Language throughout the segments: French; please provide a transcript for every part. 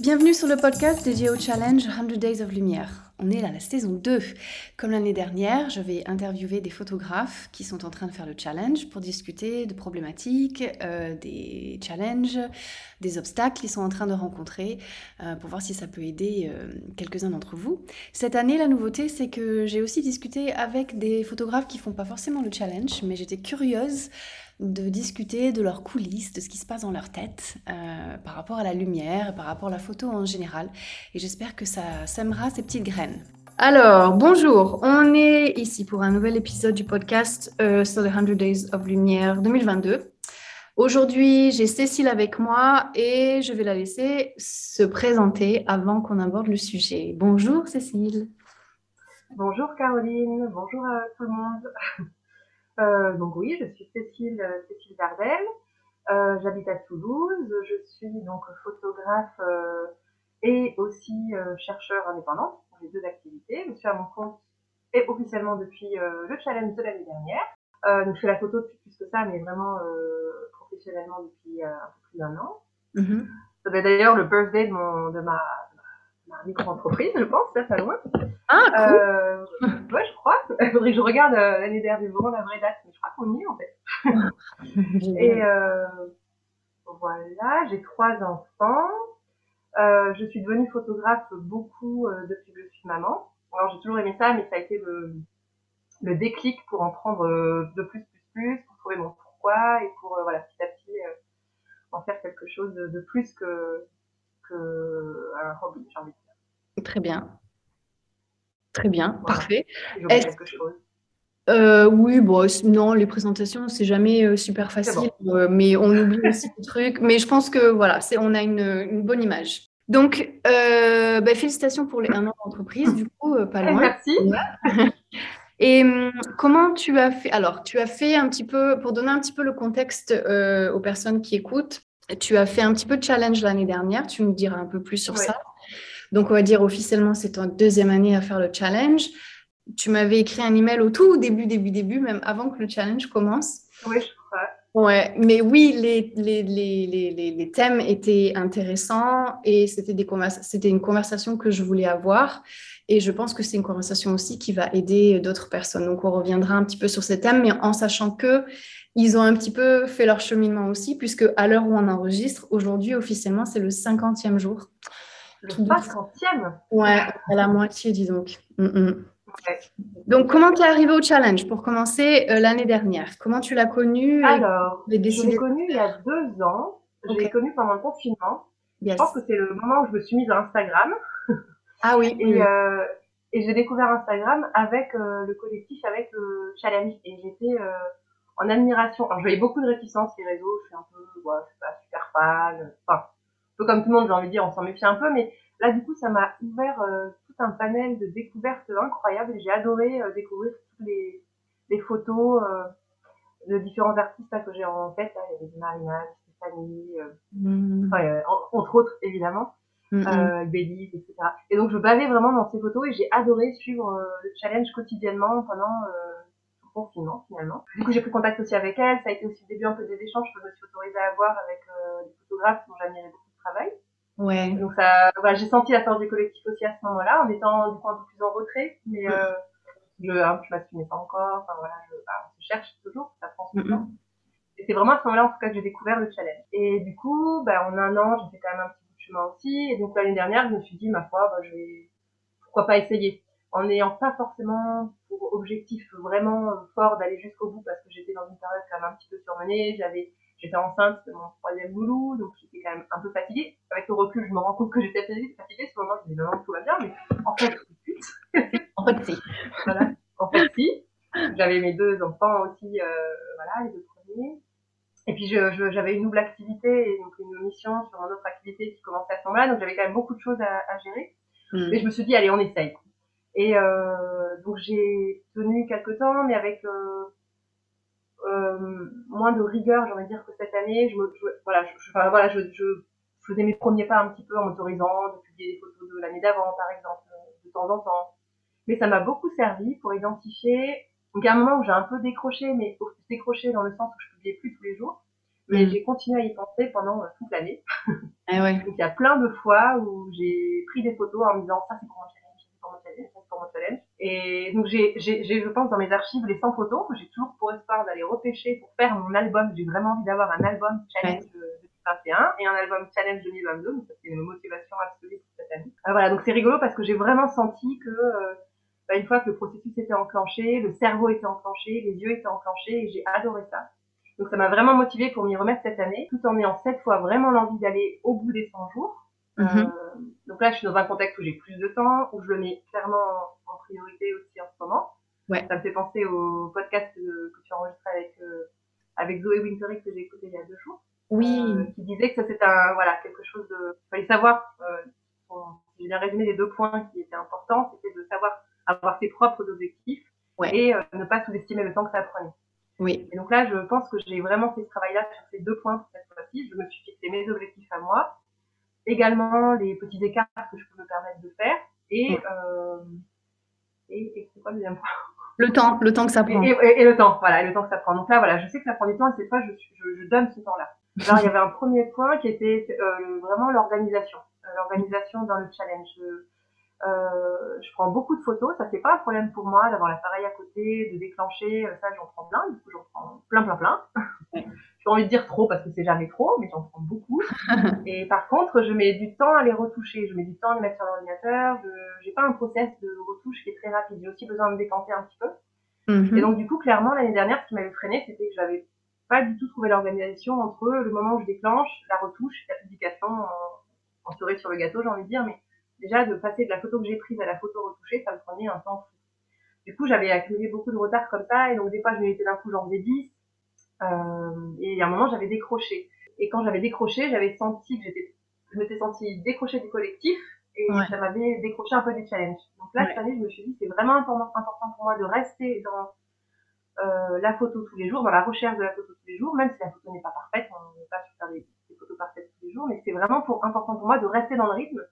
Bienvenue sur le podcast dédié au challenge 100 Days of Lumière. On est à la saison 2. Comme l'année dernière, je vais interviewer des photographes qui sont en train de faire le challenge pour discuter de problématiques, euh, des challenges, des obstacles qu'ils sont en train de rencontrer, euh, pour voir si ça peut aider euh, quelques-uns d'entre vous. Cette année, la nouveauté, c'est que j'ai aussi discuté avec des photographes qui font pas forcément le challenge, mais j'étais curieuse de discuter de leurs coulisses, de ce qui se passe dans leur tête par rapport à la lumière, par rapport à la photo en général. Et j'espère que ça sèmera ces petites graines. Alors, bonjour, on est ici pour un nouvel épisode du podcast euh, sur les 100 Days of Lumière 2022. Aujourd'hui, j'ai Cécile avec moi et je vais la laisser se présenter avant qu'on aborde le sujet. Bonjour Cécile. Bonjour Caroline, bonjour à tout le monde. Euh, donc oui, je suis Cécile, Cécile Dardel, euh, j'habite à Toulouse, je suis donc photographe et aussi chercheur indépendante les deux activités. Je suis à mon compte et officiellement depuis euh, le challenge de l'année dernière. Euh, donc je fais la photo depuis plus que ça, mais vraiment euh, professionnellement depuis un peu plus d'un an. Mm D'ailleurs le birthday de, mon, de ma micro-entreprise, je pense, ça, ça loin. Ah, cool. ouais, je crois. Il faudrait que je regarde l'année dernière, vraiment la vraie date, mais je crois qu'on y est en fait. et voilà, j'ai trois enfants. Euh, je suis devenue photographe beaucoup euh, depuis que je suis maman. Alors j'ai toujours aimé ça, mais ça a été le, le déclic pour en prendre euh, de plus, plus, plus, pour trouver mon pourquoi et pour voilà petit à petit en faire quelque chose de, plus que, que un hobby, j'ai envie de dire. Très bien. Très bien, parfait. Euh, oui, bon, non, les présentations, c'est jamais super facile, mais on oublie aussi des trucs. Mais je pense que voilà, c'est, on a une, une bonne image. Donc, euh, bah, félicitations pour les un an d'entreprise, du coup, euh, pas loin. Merci. Et hum, comment tu as fait Alors, tu as fait un petit peu, pour donner un petit peu le contexte euh, aux personnes qui écoutent, tu as fait un petit peu de challenge l'année dernière, tu nous diras un peu plus sur ça. Donc, on va dire officiellement, c'est ta deuxième année à faire le challenge. Tu m'avais écrit un email au tout début, début, début, même avant que le challenge commence. Oui, je Ouais, mais oui, les, les, les, les, thèmes étaient intéressants et c'était c'était une conversation que je voulais avoir. Et je pense que c'est une conversation aussi qui va aider d'autres personnes. Donc, on reviendra un petit peu sur ces thèmes, mais en sachant que ils ont un petit peu fait leur cheminement aussi, puisque à l'heure où on enregistre, aujourd'hui, officiellement, c'est le 50e jour. Le 50e Ouais, à la moitié, dis donc. Mm, mm. Donc, comment tu es arrivé au challenge pour commencer euh, l'année dernière? Comment tu l'as connu Alors, je l'ai connu il y a deux ans. Je l'ai connu pendant le confinement. Je pense que c'est le moment où je me suis mise à Instagram. Ah oui. et, euh, et j'ai découvert Instagram avec euh, le collectif, avec le challenge. Et j'étais en admiration. Alors, j'avais beaucoup de réticence les réseaux. Je suis un peu, ouais, je suis pas super fan. Enfin, peu comme tout le monde, j'ai envie de dire, on s'en méfie un peu. Mais là, du coup, ça m'a ouvert un panel de découvertes incroyables et j'ai adoré euh, découvrir toutes les, les photos euh, de différents artistes que j'ai en tête. Là. Il y avait Marina, Stéphanie, euh, mm. entre autres évidemment, mm -hmm. etc. Et donc je bavais vraiment dans ces photos et j'ai adoré suivre le challenge quotidiennement pendant le confinement finalement. Du coup j'ai pris contact aussi avec elle, ça a été aussi le début un peu des échanges que je me suis autorisée à avoir avec des photographes dont j'admirais beaucoup travail. Ouais. Donc ça, voilà, j'ai senti la force du collectif aussi à ce moment-là, en étant du coup un peu plus en retrait, mais euh, je, hein, je m'assumais pas encore. Enfin voilà, je, bah, on se cherche toujours, ça prend son temps. Et c'est vraiment à ce moment-là en tout cas que j'ai découvert le challenge. Et du coup, bah, en un an, j'ai fait quand même un petit bout de chemin aussi. Et donc l'année dernière, je me suis dit ma foi, bah, je vais pourquoi pas essayer, en n'ayant pas forcément pour objectif vraiment fort d'aller jusqu'au bout parce que j'étais dans une période quand même un petit peu surmenée, j'avais J'étais enceinte de mon troisième boulot, donc j'étais quand même un peu fatiguée. Avec le recul, je me rends compte que j'étais fatiguée. Ce moment, je me dis non, tout va bien, mais en fait, en fait, si. Voilà. En fait, si. J'avais mes deux enfants aussi, euh, voilà, les deux premiers. Et puis j'avais une double activité et donc une mission sur une autre activité qui commençait à ce moment-là, donc j'avais quand même beaucoup de choses à, à gérer. Mm. Et je me suis dit, allez, on essaye. Et euh, donc j'ai tenu quelques temps, mais avec euh, moins de rigueur, j'ai envie de dire, que cette année. Je, me, voilà, je, enfin, voilà, je, je, faisais mes premiers pas un petit peu en m'autorisant de publier des photos de l'année d'avant, par exemple, de temps en temps. mais ça m'a beaucoup servi pour identifier. Donc, il y a un moment où j'ai un peu décroché, mais décroché dans le sens où je publiais plus tous les jours. Mais mm. j'ai continué à y penser pendant euh, toute l'année. Eh ouais. Donc, il y a plein de fois où j'ai pris des photos en me disant ça c'est pour mon challenge, ça c'est pour mon challenge, ça c'est pour mon challenge. Et donc, j'ai, je pense, dans mes archives, les 100 photos que j'ai toujours pour espoir d'aller repêcher pour faire mon album. J'ai vraiment envie d'avoir un album challenge ouais. 2021 et un album challenge 2022. Donc, ça, c'est une motivation absolue pour cette année. Euh, voilà, donc c'est rigolo parce que j'ai vraiment senti que, euh, bah, une fois que le processus était enclenché, le cerveau était enclenché, les yeux étaient enclenchés et j'ai adoré ça. Donc ça m'a vraiment motivée pour m'y remettre cette année, tout en ayant cette fois vraiment l'envie d'aller au bout des 100 jours. Mhm. euh, donc là, je suis dans un contexte où j'ai plus de temps, où je le mets clairement en priorité aussi en ce moment. Ouais. Ça me fait penser au podcast que, que tu as enregistré avec, euh, avec Zoé Winterick que j'ai écouté il y a deux jours. Oui. Euh, qui disait que ça c'était un, voilà, quelque chose de, fallait savoir, euh, pour, j'ai bien résumé les deux points qui étaient importants, c'était de savoir avoir ses propres objectifs ouais. et euh, ne pas sous-estimer le temps que ça prenait. Oui. Et donc là, je pense que j'ai vraiment fait ce travail-là sur ces deux points cette fois-ci. Je me suis fixé mes objectifs à moi, également les petits écarts que je peux me permettre de faire, et Ouais. euh, et, et c'est quoi le deuxième point? Le temps, le temps que ça prend. et, et- et le temps, voilà, et le temps que ça prend. Donc là, voilà, je sais que ça prend du temps et cette fois, je, je, je donne ce temps-là. Alors, il y avait un premier point qui était euh, vraiment l'organisation. Euh, l'organisation dans le challenge. Je, euh, je prends beaucoup de photos, ça c'est pas un problème pour moi d'avoir l'appareil à côté, de déclencher, euh, ça j'en prends plein, du coup j'en prends plein plein plein. J'ai envie de dire trop parce que c'est jamais trop, mais j'en prends beaucoup. Et par contre, je mets du temps à les retoucher, je mets du temps à les mettre sur l'ordinateur, je j'ai pas un process de retouche qui est très rapide, j'ai aussi besoin de me décanter un petit peu. Mhm. Et donc, du coup, clairement, l'année dernière, ce qui m'avait freiné, c'était que j'avais pas du tout trouvé l'organisation entre le moment où je déclenche, la retouche, la publication en, en cerise sur le gâteau, j'ai envie de dire, mais déjà, de passer de la photo que j'ai prise à la photo retouchée, ça me prenait un temps fou. Du coup, j'avais accumulé beaucoup de retard comme ça, et donc des fois, je me mettais d'un coup, j'en faisais 10, euh, et à un moment, j'avais décroché. Et quand j'avais décroché, j'avais senti que j'étais, je m'étais sentie décrochée du collectif, et Ouais. ça m'avait décroché un peu du challenge. Donc là, Ouais. cette année, je me suis dit, c'est vraiment important, pour moi de rester dans euh, la photo tous les jours, dans la recherche de la photo tous les jours, même si la photo n'est pas parfaite, on n'est pas sur faire des, des photos parfaites tous les jours, mais c'est vraiment pour, important pour moi de rester dans le rythme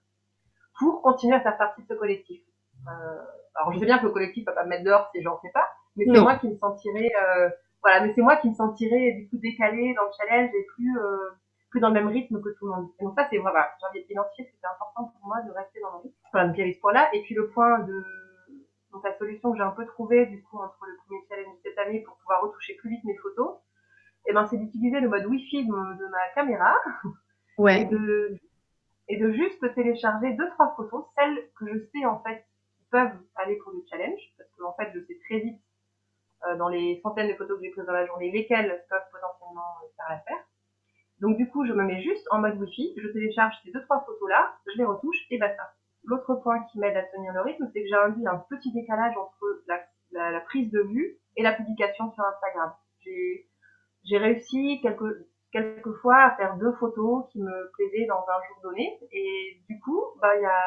pour continuer à faire partie de ce collectif. Euh, alors je sais bien que le collectif va pas me mettre dehors si j'en fais pas, mais c'est moi qui me sentirais, euh, voilà, mais c'est moi qui me sentirais du coup décalée dans le challenge et plus euh, plus dans le même rythme que tout le monde. Et donc ça c'est voilà, j'ai envie d'identifier que c'était important pour moi de rester dans le rythme. Voilà, donc il y avait ce point-là et puis le point de donc la solution que j'ai un peu trouvée du coup entre le premier challenge cette année pour pouvoir retoucher plus vite mes photos, et ben c'est d'utiliser le mode Wi-Fi de, ma caméra et de et de juste télécharger deux trois photos, celles que je sais en fait qui peuvent aller pour le challenge, parce que en fait je sais très vite dans les centaines de photos que j'ai prises dans la journée lesquelles peuvent potentiellement euh, faire l'affaire. Donc du coup je me mets juste en mode Wi-Fi, je télécharge ces deux trois photos là, je les retouche et basta. L'autre point qui m'aide à tenir le rythme, c'est que j'ai induit un petit décalage entre la, prise de vue et la publication sur Instagram. J'ai j'ai réussi quelques quelquefois à faire deux photos qui me plaisaient dans un jour donné. Et du coup, bah, il y a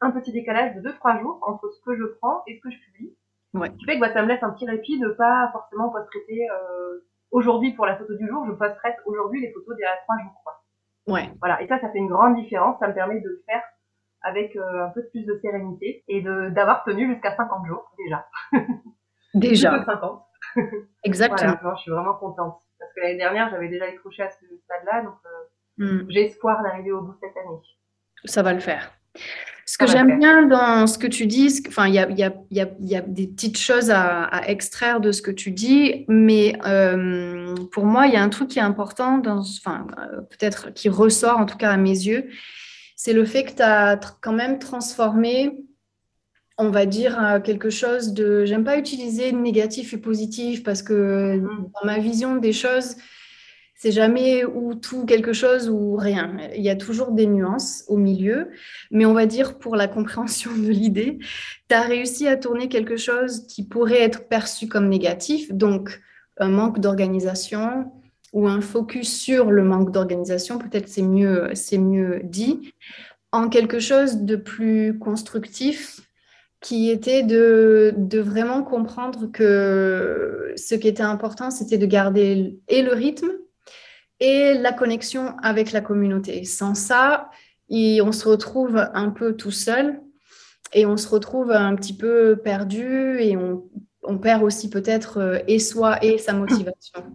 un petit décalage de 2-3 jours entre ce que je prends et ce que je publie. Ouais. Ce qui fait que bah, ça me laisse un petit répit de pas forcément post-traiter euh, aujourd'hui pour la photo du jour, je post-traite aujourd'hui les photos d'il y a 3 jours. Quoi. Ouais. Voilà. Et ça, ça fait une grande différence. Ça me permet de le faire avec euh, un peu plus de sérénité et de d'avoir tenu jusqu'à 50 jours déjà. Déjà. Plus que 50. Exactement. Voilà, non, je suis vraiment contente. Parce que l'année dernière, j'avais déjà décroché à ce stade-là, donc euh, Mm. j'ai espoir d'arriver au bout cette année. Ça va le faire. Ce que j'aime bien dans ce que tu dis, enfin, il y a, il y, a, il y, a, il y a des petites choses à, à extraire de ce que tu dis, mais euh, pour moi, il y a un truc qui est important, enfin, euh, peut-être qui ressort en tout cas à mes yeux, c'est le fait que tu as quand même transformé, on va dire, euh, quelque chose de... J'aime pas utiliser négatif et positif parce que Mhm. dans ma vision des choses, c'est jamais ou tout quelque chose ou rien. Il y a toujours des nuances au milieu, mais on va dire pour la compréhension de l'idée, tu as réussi à tourner quelque chose qui pourrait être perçu comme négatif, donc un manque d'organisation ou un focus sur le manque d'organisation, peut-être c'est mieux, mieux dit, en quelque chose de plus constructif qui était de, de vraiment comprendre que ce qui était important, c'était de garder et le rythme et la connexion avec la communauté. Sans ça, on se retrouve un peu tout seul et on se retrouve un petit peu perdu et on, on perd aussi peut-être euh, et soi et sa motivation.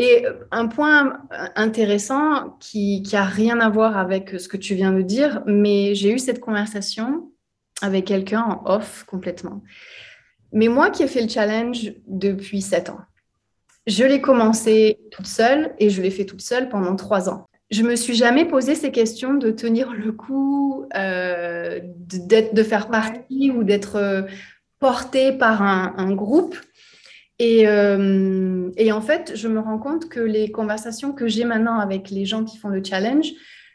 Et un point intéressant qui n'a rien à voir avec ce que tu viens de dire, mais j'ai eu cette conversation avec quelqu'un en off complètement. Mais moi qui ai fait le challenge depuis sept ans, je l'ai commencé toute seule et je l'ai fait toute seule pendant trois ans. Je me suis jamais posé ces questions de tenir le coup, euh, de, de, faire partie ou d'être euh, portée par un, groupe. Et, euh, et, en fait, je me rends compte que les conversations que j'ai maintenant avec les gens qui font le challenge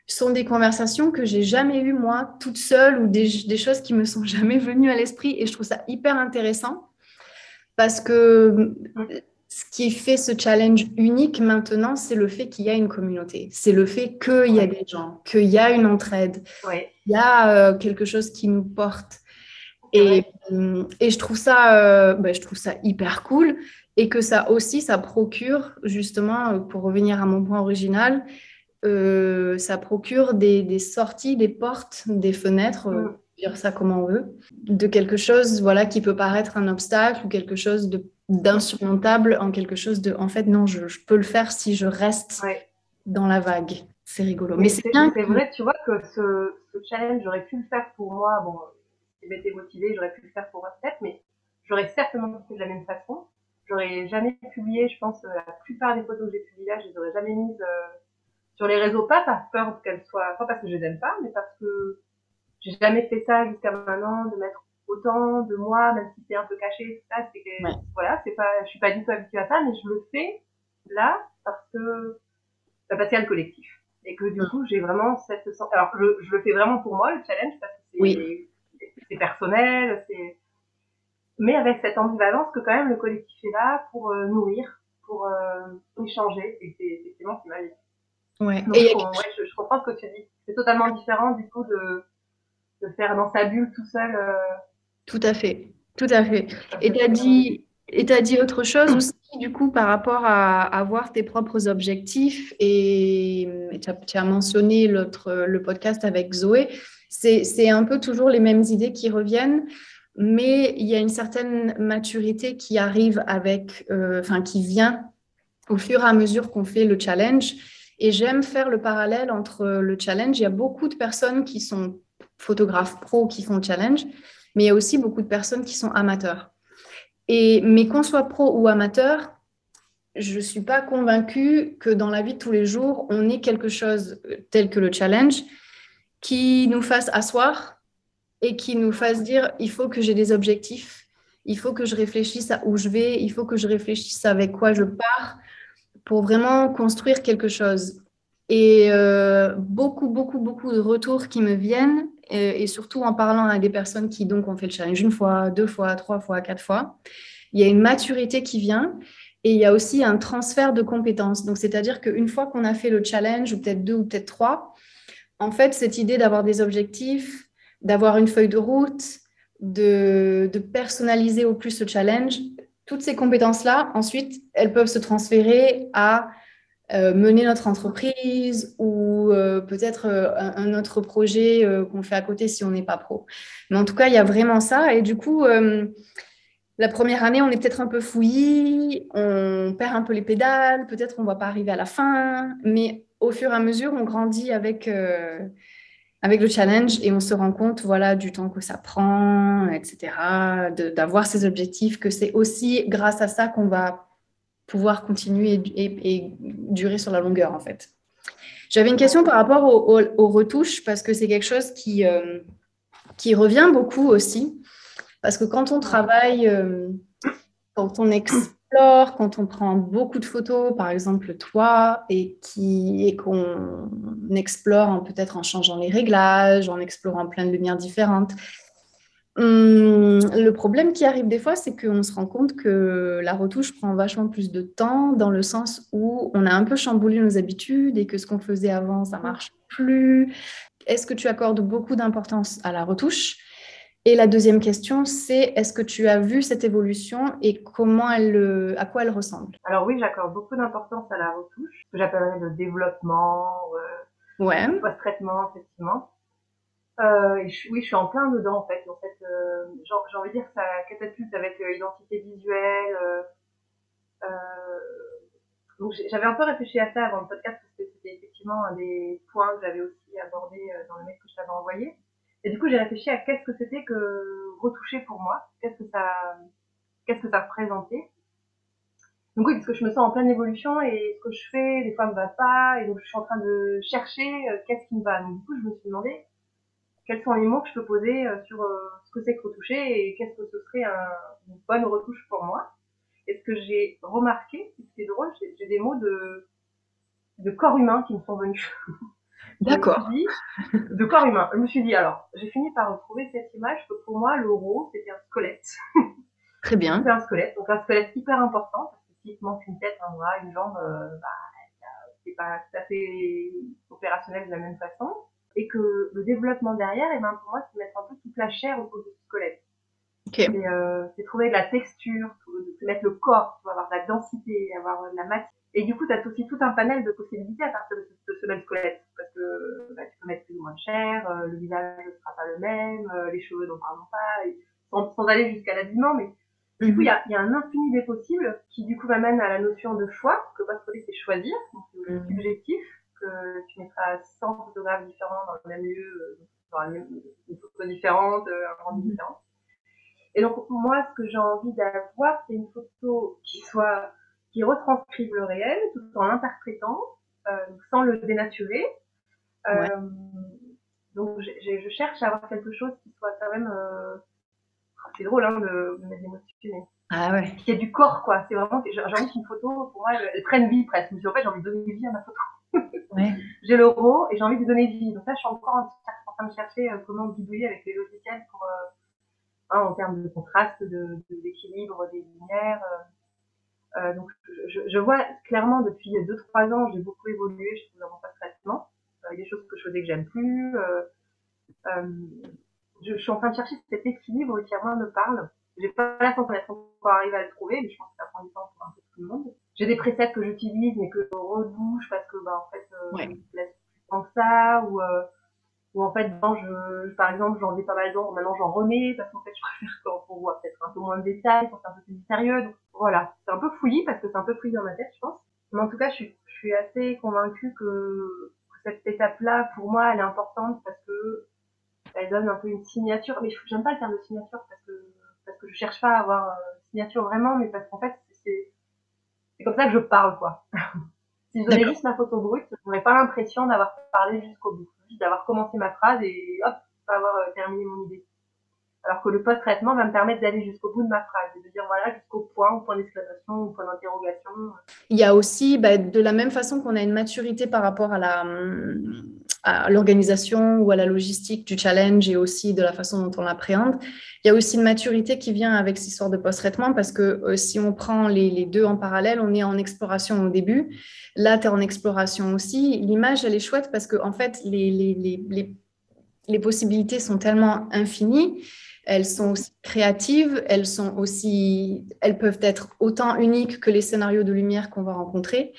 sont des conversations que j'ai jamais eues moi toute seule ou des, des, choses qui me sont jamais venues à l'esprit. Et je trouve ça hyper intéressant parce que ce qui fait ce challenge unique maintenant, c'est le fait qu'il y a une communauté. C'est le fait qu'il y a des gens, qu'il y a une entraide, il y a euh, quelque chose qui nous porte. Et, euh, et je, trouve ça, euh, bah, je trouve ça hyper cool. Et que ça aussi, ça procure, justement, pour revenir à mon point original, ça procure des, des, sorties, des portes, des fenêtres, mm. dire ça comme on veut, de quelque chose voilà, qui peut paraître un obstacle ou quelque chose de d'insurmontable en quelque chose de en fait non je, peux le faire si je reste dans la vague. C'est rigolo. Mais, c'est bien c'est vrai tu vois que ce, challenge j'aurais pu le faire pour moi. Bon si m'étais motivée j'aurais pu le faire pour moi peut-être mais j'aurais certainement fait de la même façon. J'aurais jamais publié je pense la plupart des photos que j'ai publiées là je les aurais jamais mises euh, sur les réseaux. Pas par peur qu'elles soient pas parce que je les aime pas mais parce que j'ai jamais fait ça jusqu'à maintenant de mettre autant de moi, même si c'est un peu caché, tout ça, c'est que, voilà, c'est pas, je suis pas du tout habituée à ça, mais je le fais là parce que, bah, parce qu'il y a le collectif. Et que du mm. coup, j'ai vraiment cette alors je, je, le fais vraiment pour moi, le challenge, parce que c'est, c'est personnel, c'est, mais avec cette ambivalence que quand même le collectif est là pour euh, nourrir, pour euh, échanger, et c'est effectivement ce qui m'a dit. Ouais. et je, ouais je, comprends ce que tu dis. C'est totalement différent du coup de, de faire dans sa bulle tout seul. Euh, tout à fait, tout à fait. Et tu as dit, et as dit autre chose aussi, du coup, par rapport à avoir tes propres objectifs. Et tu as, mentionné le podcast avec Zoé. C'est un peu toujours les mêmes idées qui reviennent, mais il y a une certaine maturité qui arrive avec, euh, enfin, qui vient au fur et à mesure qu'on fait le challenge. Et j'aime faire le parallèle entre le challenge. Il y a beaucoup de personnes qui sont photographes pro qui font le challenge mais il y a aussi beaucoup de personnes qui sont amateurs. Et, mais qu'on soit pro ou amateur, je ne suis pas convaincue que dans la vie de tous les jours, on ait quelque chose tel que le challenge qui nous fasse asseoir et qui nous fasse dire il faut que j'ai des objectifs, il faut que je réfléchisse à où je vais, il faut que je réfléchisse avec quoi je pars pour vraiment construire quelque chose. Et euh, beaucoup, beaucoup, beaucoup de retours qui me viennent, et, surtout en parlant à des personnes qui donc ont fait le challenge une fois, deux fois, trois fois, quatre fois, il y a une maturité qui vient et il y a aussi un transfert de compétences. Donc, c'est-à-dire qu'une fois qu'on a fait le challenge, ou peut-être deux ou peut-être trois, en fait, cette idée d'avoir des objectifs, d'avoir une feuille de route, de, personnaliser au plus ce challenge, toutes ces compétences-là, ensuite, elles peuvent se transférer à euh, mener notre entreprise ou euh, peut-être euh, un, autre projet qu'on fait à côté si on n'est pas pro. Mais en tout cas, il y a vraiment ça. Et du coup, la première année, on est peut-être un peu fouillis, on perd un peu les pédales, peut-être on ne va pas arriver à la fin, mais au fur et à mesure, on grandit avec, avec le challenge et on se rend compte voilà, du temps que ça prend, etc., d'avoir ces objectifs, que c'est aussi grâce à ça qu'on va pouvoir continuer et, durer sur la longueur, en fait. J'avais une question par rapport aux, retouches, parce que c'est quelque chose qui, euh, qui revient beaucoup aussi. Parce que quand on travaille, euh, quand on explore, quand on prend beaucoup de photos, par exemple toi, et qu'on et qu'on explore peut-être en changeant les réglages, en explorant plein de lumières différentes, Hum, le problème qui arrive des fois, c'est qu'on se rend compte que la retouche prend vachement plus de temps dans le sens où on a un peu chamboulé nos habitudes et que ce qu'on faisait avant, ça marche plus. Est-ce que tu accordes beaucoup d'importance à la retouche? Et la deuxième question, c'est est-ce que tu as vu cette évolution et comment elle, à quoi elle ressemble? Alors oui, j'accorde beaucoup d'importance à la retouche, que j'appellerais le développement, euh, ouais. post-traitement, effectivement. Euh, oui, je suis en plein dedans en fait. En fait, euh, j'ai envie de dire ça catapulte avec euh, identité visuelle. Euh, euh, donc j'avais un peu réfléchi à ça avant le podcast parce que c'était effectivement un des points que j'avais aussi abordé dans le mail que je t'avais envoyé. Et du coup, j'ai réfléchi à qu'est-ce que c'était que retoucher pour moi, qu'est-ce que ça, qu'est-ce que ça représentait. Donc oui, parce que je me sens en pleine évolution et ce que je fais, des fois, me va pas, et donc je suis en train de chercher qu'est-ce qui me va. Donc du coup, je me suis demandé quels sont les mots que je peux poser euh, sur euh, ce que c'est que retoucher et qu'est-ce que ce serait un, une bonne retouche pour moi. Et ce que j'ai remarqué, c'est drôle, j'ai des mots de, de corps humain qui me sont venus. D'accord. de corps humain. Je me suis dit, alors, j'ai fini par retrouver cette image que pour moi, le l'euro, c'était un squelette. Très bien. C'était un squelette, donc un squelette hyper important, parce que s'il te manque une tête, un bras, une jambe, euh, bah, c'est pas tout à fait opérationnel de la même façon et que le développement derrière, et eh ben pour moi, c'est mettre un peu toute la chair autour du squelette. Okay. Euh, c'est trouver de la texture, de mettre le corps, tu avoir de la densité, avoir de la matière. Et du coup, tu as aussi tout un panel de possibilités à partir de ce, de ce même squelette. Parce que bah, tu peux mettre plus ou moins de chair, euh, le visage ne sera pas le même, euh, les cheveux n'en parlons pas, et, sans, sans, aller jusqu'à l'habillement, mais du coup, il y, a, y a, un infini des possibles qui, du coup, m'amène à la notion de choix, parce que poster, c'est choisir, c'est mm. subjectif tu mettras 100 photographes différents dans le même lieu, dans euh, une photo différente, euh, un rendu mhm. différent. Et donc, moi, ce que j'ai envie d'avoir, c'est une photo qui soit, qui retranscrive le réel, tout en l'interprétant, euh, sans le dénaturer. Euh, donc, je cherche à avoir quelque chose qui soit quand même, euh... c'est drôle, hein, de, de mettre émotions, ah ouais. Qui a du corps, quoi. C'est vraiment, j'ai envie qu'une photo, pour moi, elle, elle prenne vie presque. Mais en fait, j'ai envie de donner vie à ma photo. J'ai l'euro et j'ai envie de donner vie. Donc là, je suis encore en train de chercher euh, comment bidouiller avec les logiciels pour, euh, hein, en termes de contraste, de, d'équilibre des lumières. Euh, euh donc je, je, vois clairement depuis 2-3 ans, j'ai beaucoup évolué, je trouve dans mon traitement. Il y a des choses que je faisais que j'aime plus. Je, je, suis en train de chercher cet équilibre qui à moi me parle. J'ai pas la sensation d'être encore arrivé à le trouver, mais je pense que ça prend du temps pour un peu tout le monde j'ai des presets que j'utilise mais que je rebouche parce que bah en fait euh, ouais. je laisse plus ça ou euh, ou en fait bon, je, par exemple j'en ai pas mal d'ombre maintenant j'en remets parce qu'en fait je préfère qu'on voit peut-être un peu moins de détails pour faire un peu plus sérieux. Donc voilà. C'est un peu fouillis parce que c'est un peu fouillis dans ma tête je pense. Mais en tout cas je suis, je suis assez convaincue que, que cette étape là pour moi elle est importante parce que elle donne un peu une signature. Mais j'aime pas le terme de signature parce que parce que je cherche pas à avoir une signature vraiment mais parce qu'en fait comme ça que je parle, quoi. si je donnais juste ma photo brute, je n'aurais pas l'impression d'avoir parlé jusqu'au bout, juste d'avoir commencé ma phrase et hop, pas avoir euh, terminé mon idée. Alors que le post-traitement va me permettre d'aller jusqu'au bout de ma phrase et de dire voilà jusqu'au point, au point d'exclamation, au point d'interrogation. Il y a aussi, bah, de la même façon qu'on a une maturité par rapport à la, à l'organisation ou à la logistique du challenge et aussi de la façon dont on l'appréhende. Il y a aussi une maturité qui vient avec cette histoire de post-traitement parce que euh, si on prend les, deux en parallèle, on est en exploration au début. Là, tu es en exploration aussi. L'image, elle est chouette parce que, en fait, les, les, les, les possibilités sont tellement infinies. Elles sont aussi créatives, elles sont aussi, elles peuvent être autant uniques que les scénarios de lumière qu'on va rencontrer.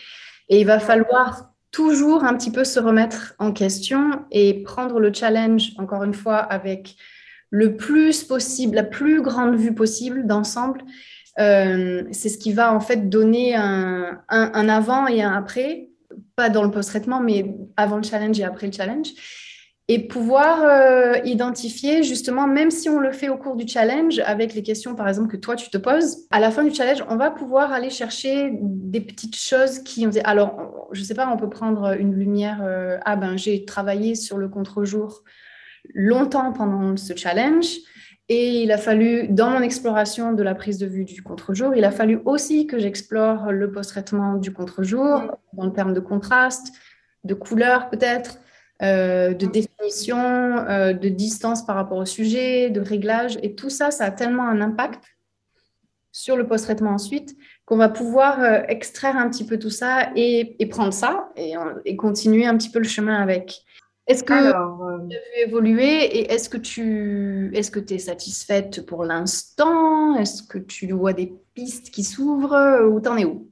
Et il va falloir toujours un petit peu se remettre en question et prendre le challenge, encore une fois, avec le plus possible, la plus grande vue possible d'ensemble. Euh, c'est ce qui va en fait donner un, un, avant et un après, pas dans le post-traitement, mais avant le challenge et après le challenge et pouvoir euh, identifier justement, même si on le fait au cours du challenge, avec les questions par exemple que toi tu te poses, à la fin du challenge, on va pouvoir aller chercher des petites choses qui ont... Alors, je sais pas, on peut prendre une lumière, euh, ah ben j'ai travaillé sur le contre-jour longtemps pendant ce challenge. Et il a fallu, dans mon exploration de la prise de vue du contre-jour, il a fallu aussi que j'explore le post-traitement du contre-jour, dans le terme de contraste, de couleur peut-être, euh, de définition, euh, de distance par rapport au sujet, de réglage. Et tout ça, ça a tellement un impact sur le post-traitement ensuite qu'on va pouvoir euh, extraire un petit peu tout ça et, prendre ça et, continuer un petit peu le chemin avec. Est-ce que tu as vu évoluer et est-ce que tu est-ce que es satisfaite pour l'instant? Est-ce que tu vois des pistes qui s'ouvrent? Ou t'en es où?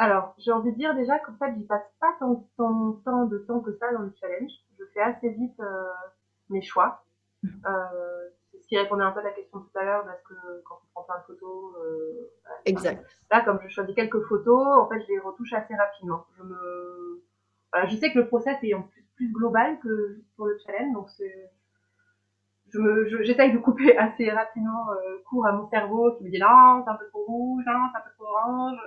Alors, j'ai envie de dire déjà qu'en fait, j'y passe pas tant, tant, tant, de temps que ça dans le challenge. Je fais assez vite euh, mes choix. Euh, c'est ce qui répondait un peu à la question tout à l'heure, parce que quand on prend plein de photos, euh, exact. Là, comme je choisis quelques photos, en fait, je les retouche assez rapidement. Je me, voilà, je sais que le process est en plus, plus global que pour le challenge, donc c'est, je me, j'essaye de couper assez rapidement euh, court à mon cerveau qui me dit non, c'est un peu trop rouge, non, c'est un peu trop orange.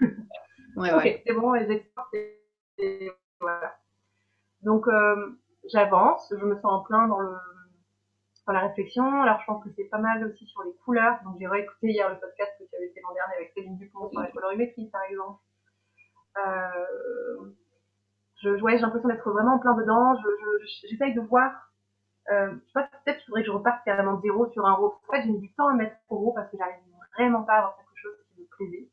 Ouais, ouais. c'est bon, les exports, et voilà. Donc, euh, j'avance, je me sens en plein dans le, dans la réflexion. Alors, je pense que c'est pas mal aussi sur les couleurs. Donc, j'ai réécouté hier le podcast que tu avais fait l'an dernier avec Céline Dupont sur la colorimétrie, par exemple. Euh, je, ouais, j'ai l'impression d'être vraiment en plein dedans. J'essaye je, de voir. Euh, je sais pas, peut-être qu'il faudrait que je reparte carrément de zéro sur un RAW. En fait, j'ai mis du temps à mettre au RAW parce que j'arrive vraiment pas à avoir quelque chose qui me plaisait.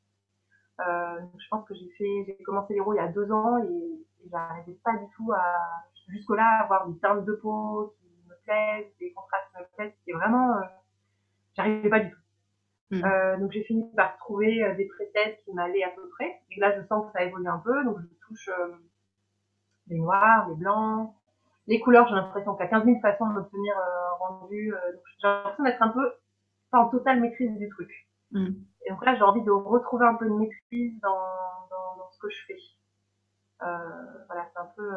Euh, je pense que j'ai fait, j'ai commencé les RAW il y a deux ans et, et j'arrivais pas du tout à, jusque-là, avoir des teintes de peau qui me plaisent, des contrastes qui me plaisent. C'était vraiment, euh, j'arrivais pas du tout. Mm. Euh, donc j'ai fini par trouver euh, des presets qui m'allaient à peu près. Et là, je sens que ça évolue un peu, donc je touche euh, les noirs, les blancs, les couleurs. J'ai l'impression qu'il y a 15 000 façons d'obtenir euh, un rendu. donc j'ai l'impression d'être un peu pas en totale maîtrise du truc. Mm. Et donc là, j'ai envie de retrouver un peu de maîtrise dans, dans, dans ce que je fais. voilà, c'est un peu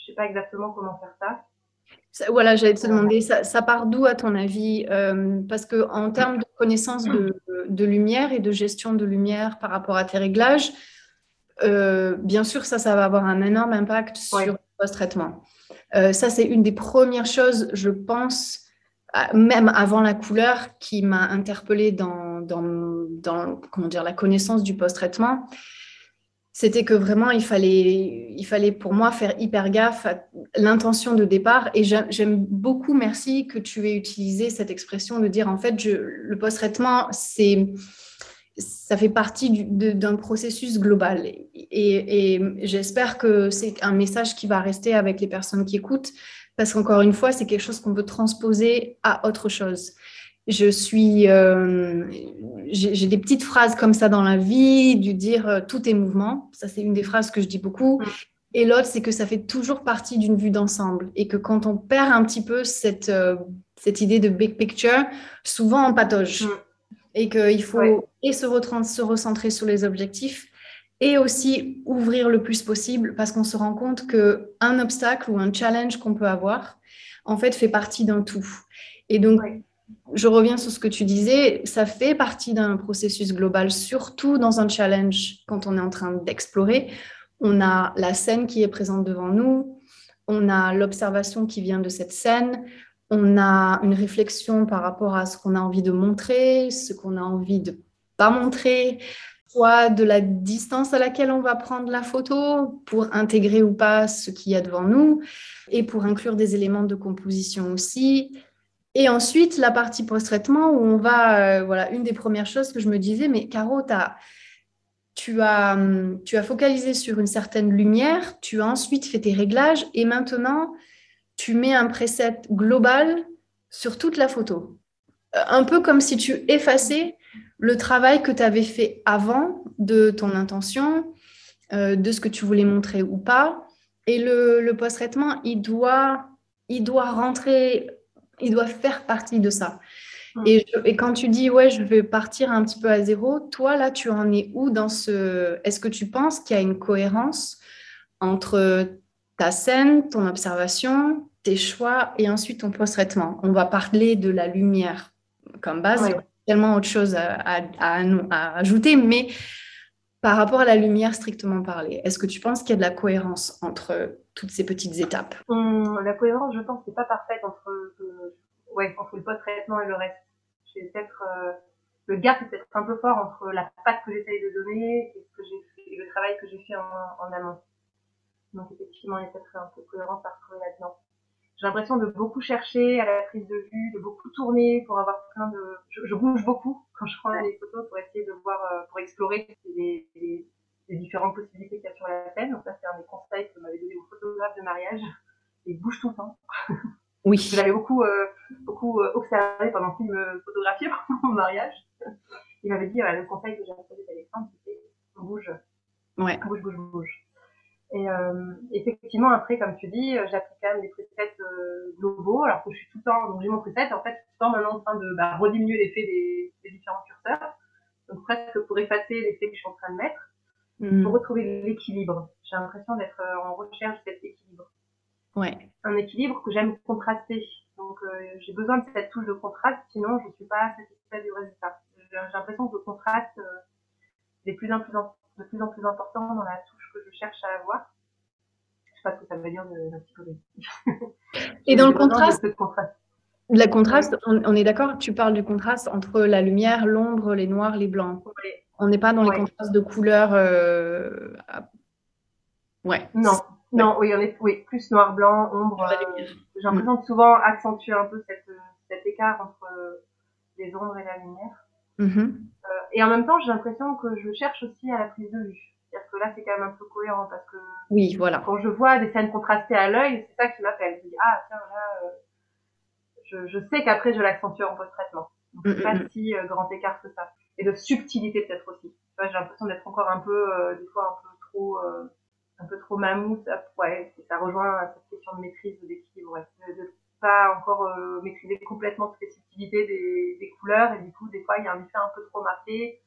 je sais pas exactement comment faire ça. voilà, j'allais te demander, ça, ça part d'où à ton avis euh, Parce que en termes de connaissance de, de, lumière et de gestion de lumière par rapport à tes réglages, euh, bien sûr, ça, ça va avoir un énorme impact sur le post-traitement. Euh, ça, c'est une des premières choses, je pense, même avant la couleur, qui m'a interpellée dans, dans, comment dire, la connaissance du post-traitement c'était que vraiment, il fallait, il fallait pour moi faire hyper gaffe à l'intention de départ. Et j'aime beaucoup, merci, que tu aies utilisé cette expression de dire, en fait, le post-traitement, c'est ça fait partie d'un processus global. Et, et j'espère que c'est un message qui va rester avec les personnes qui écoutent, parce qu'encore une fois, c'est quelque chose qu'on peut transposer à autre chose je suis, euh, j'ai des petites phrases comme ça dans la vie, du dire euh, tout est mouvement. Ça, c'est une des phrases que je dis beaucoup. Et l'autre, c'est que ça fait toujours partie d'une vue d'ensemble et que quand on perd un petit peu cette, euh, cette idée de big picture, souvent on patauge. Mm. Et qu'il faut et se, se recentrer sur les objectifs et aussi ouvrir le plus possible parce qu'on se rend compte qu'un obstacle ou un challenge qu'on peut avoir, en fait, fait partie d'un tout. Et donc, je reviens sur ce que tu disais, ça fait partie d'un processus global, surtout dans un challenge quand on est en train d'explorer. On a la scène qui est présente devant nous, on a l'observation qui vient de cette scène, on a une réflexion par rapport à ce qu'on a envie de montrer, ce qu'on a envie de pas montrer, soit de la distance à laquelle on va prendre la photo pour intégrer ou pas ce qu'il y a devant nous et pour inclure des éléments de composition aussi et ensuite, la partie post-traitement où on va, euh, voilà, une des premières choses que je me disais, mais Caro, tu, as, hum, tu as focalisé sur une certaine lumière, tu as ensuite fait tes réglages et maintenant, tu mets un preset global sur toute la photo. Euh, un peu comme si tu effaçais le travail que tu avais fait avant de ton intention, euh, de ce que tu voulais montrer ou pas. Et le, le post-traitement, il doit, il doit rentrer il doit faire partie de ça. Hmm. Et, quand tu dis, ouais, je vais partir un petit peu à zéro, toi, là, tu en es où dans ce... Est-ce que tu penses qu'il y a une cohérence entre ta scène, ton observation, tes choix et ensuite ton post-traitement? On va parler de la lumière comme base. Il y a tellement autre chose à, à, ajouter, mais par rapport à la lumière strictement parlée, est-ce que tu penses qu'il y a de la cohérence entre toutes ces petites étapes hum, La cohérence, je pense, n'est pas parfaite entre, euh, ouais, entre le post-traitement et le reste. peut-être euh, le gap est peut-être un peu fort entre la patte que j'essaye de donner et, que le travail que j'ai fait en, en, amont. Donc effectivement, il y a peut-être un peu de cohérence à retrouver là-dedans. J'ai l'impression de beaucoup chercher à la prise de vue, de beaucoup tourner pour avoir plein de. Je, je bouge beaucoup quand je prends les photos pour essayer de voir, euh, pour explorer les, les, les différentes possibilités qu'il y a sur la scène. Donc ça, c'est un des conseils que m'avait donné au photographe de mariage. Il bouge tout le temps. Oui. Je l'avais beaucoup, euh, beaucoup euh, observé pendant qu'il me photographiait pour mon mariage. Il m'avait dit, le conseil que j'avais donné Alexandre, c'était bouge. Ouais. Bouge, bouge, bouge. Et euh, effectivement, après, comme tu dis, j'applique quand même des presets euh, globaux, alors que je suis tout le temps, donc j'ai mon preset, en fait, tout le temps maintenant en train de bah, rediminuer l'effet des, des, différents curseurs, donc presque pour effacer l'effet que je suis en train de mettre, mmh. pour retrouver l'équilibre. J'ai l'impression d'être en recherche de cet équilibre. Ouais. Un équilibre que j'aime contraster. Donc euh, j'ai besoin de cette touche de contraste, sinon je ne suis pas satisfaite du résultat. J'ai l'impression que le contraste est plus en plus, en, de plus en plus important dans la touche que je cherche à avoir. Je sais pas ce que ça veut dire de la psychologie. Et dans le contraste, La contraste, on, est d'accord, tu parles du contraste entre la lumière, l'ombre, les noirs, les blancs. On n'est pas dans les contrastes de couleurs. Euh... Ouais. Non, non, oui, on est oui, plus noir, blanc, ombre. Euh, j'ai l'impression de souvent accentuer un peu cette, cet écart entre les ombres et la lumière. Mm-hmm. Euh, et en même temps, j'ai l'impression que je cherche aussi à la prise de vue. C'est-à-dire que là, c'est quand même un peu cohérent parce que oui, voilà. quand je vois des scènes contrastées à l'œil, c'est ça qui m'appelle. Je dis, ah, tiens, là, euh, je, je, sais qu'après, je l'accentue en post-traitement. Donc, c'est pas si euh, grand écart que ça. Et de subtilité, peut-être aussi. j'ai l'impression d'être encore un peu, euh, des fois, un peu trop, un peu trop mammouth. Ouais, ça rejoint cette question de maîtrise, d'équilibre, ouais. De, de pas encore maîtriser complètement toutes les subtilités des, des couleurs. Et du coup, des fois, il y a un effet un peu trop marqué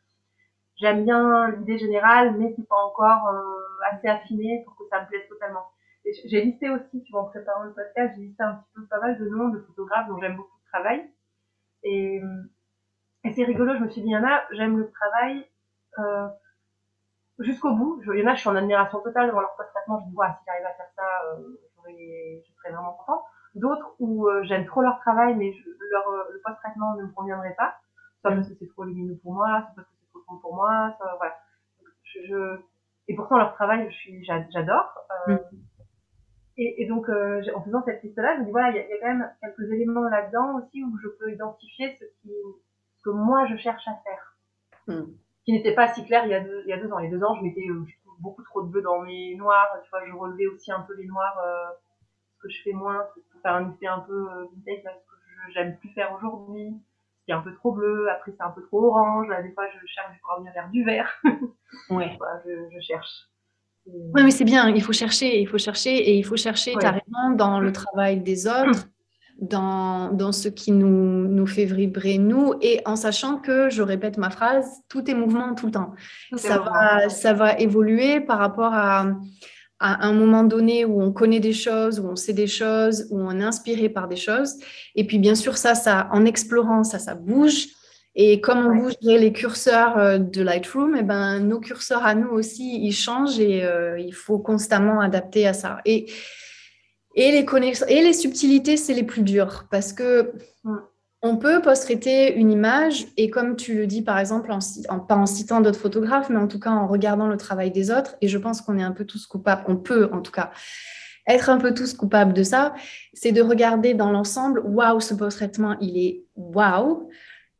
j'aime bien l'idée générale, mais c'est pas encore euh, assez affiné pour que ça me plaise totalement. J'ai listé aussi, tu vois, en préparant le podcast, j'ai listé un petit peu pas mal de noms de photographes dont j'aime beaucoup le travail. Et, et c'est rigolo, je me suis dit, il y en a, j'aime le travail euh, jusqu'au bout. Je, il y en a, je suis en admiration totale devant leur post-traitement. Je me dis, ouais, si j'arrive à faire ça, euh, je serais vraiment content. D'autres où euh, j'aime trop leur travail, mais je, leur, le post-traitement ne me conviendrait pas. Soit parce que c'est trop lumineux pour moi, soit parce que pour moi. Ça, voilà. Je, et pourtant, leur travail, je suis, j'adore. Euh, mm. et, et, donc, euh, en faisant cette liste-là, je me dis, voilà, il y, a quand même quelques éléments là-dedans aussi où je peux identifier ce, qui, que moi, je cherche à faire. Mm. Qui n'était pas si clair il y, a deux, il y a deux ans. Il y a deux ans, je mettais euh, beaucoup trop de bleu dans mes noirs. Tu vois, je relevais aussi un peu les noirs, ce que je fais moins, pour faire un effet un peu vintage, ce que j'aime plus faire aujourd'hui c'est un peu trop bleu, après c'est un peu trop orange, des fois je cherche pour revenir vers du vert. ouais. je, cherche. Oui, mais c'est bien, il faut chercher, il faut chercher, et il faut chercher carrément dans le travail des autres, dans, dans ce qui nous, nous fait vibrer nous, et en sachant que, je répète ma phrase, tout est mouvement tout le temps. ça, va, ça va évoluer par rapport à, à un moment donné où on connaît des choses, où on sait des choses, où on est inspiré par des choses. Et puis, bien sûr, ça, ça en explorant, ça, ça bouge. Et comme on bouge les curseurs euh, de Lightroom, et eh ben, nos curseurs à nous aussi, ils changent et euh, il faut constamment adapter à ça. Et, et, les, et les subtilités, c'est les plus dures parce que on peut post-traiter une image et comme tu le dis par exemple, en, pas en citant d'autres photographes, mais en tout cas en regardant le travail des autres, et je pense qu'on est un peu tous coupables, on peut en tout cas être un peu tous coupables de ça, c'est de regarder dans l'ensemble, waouh, ce post-traitement, il est waouh,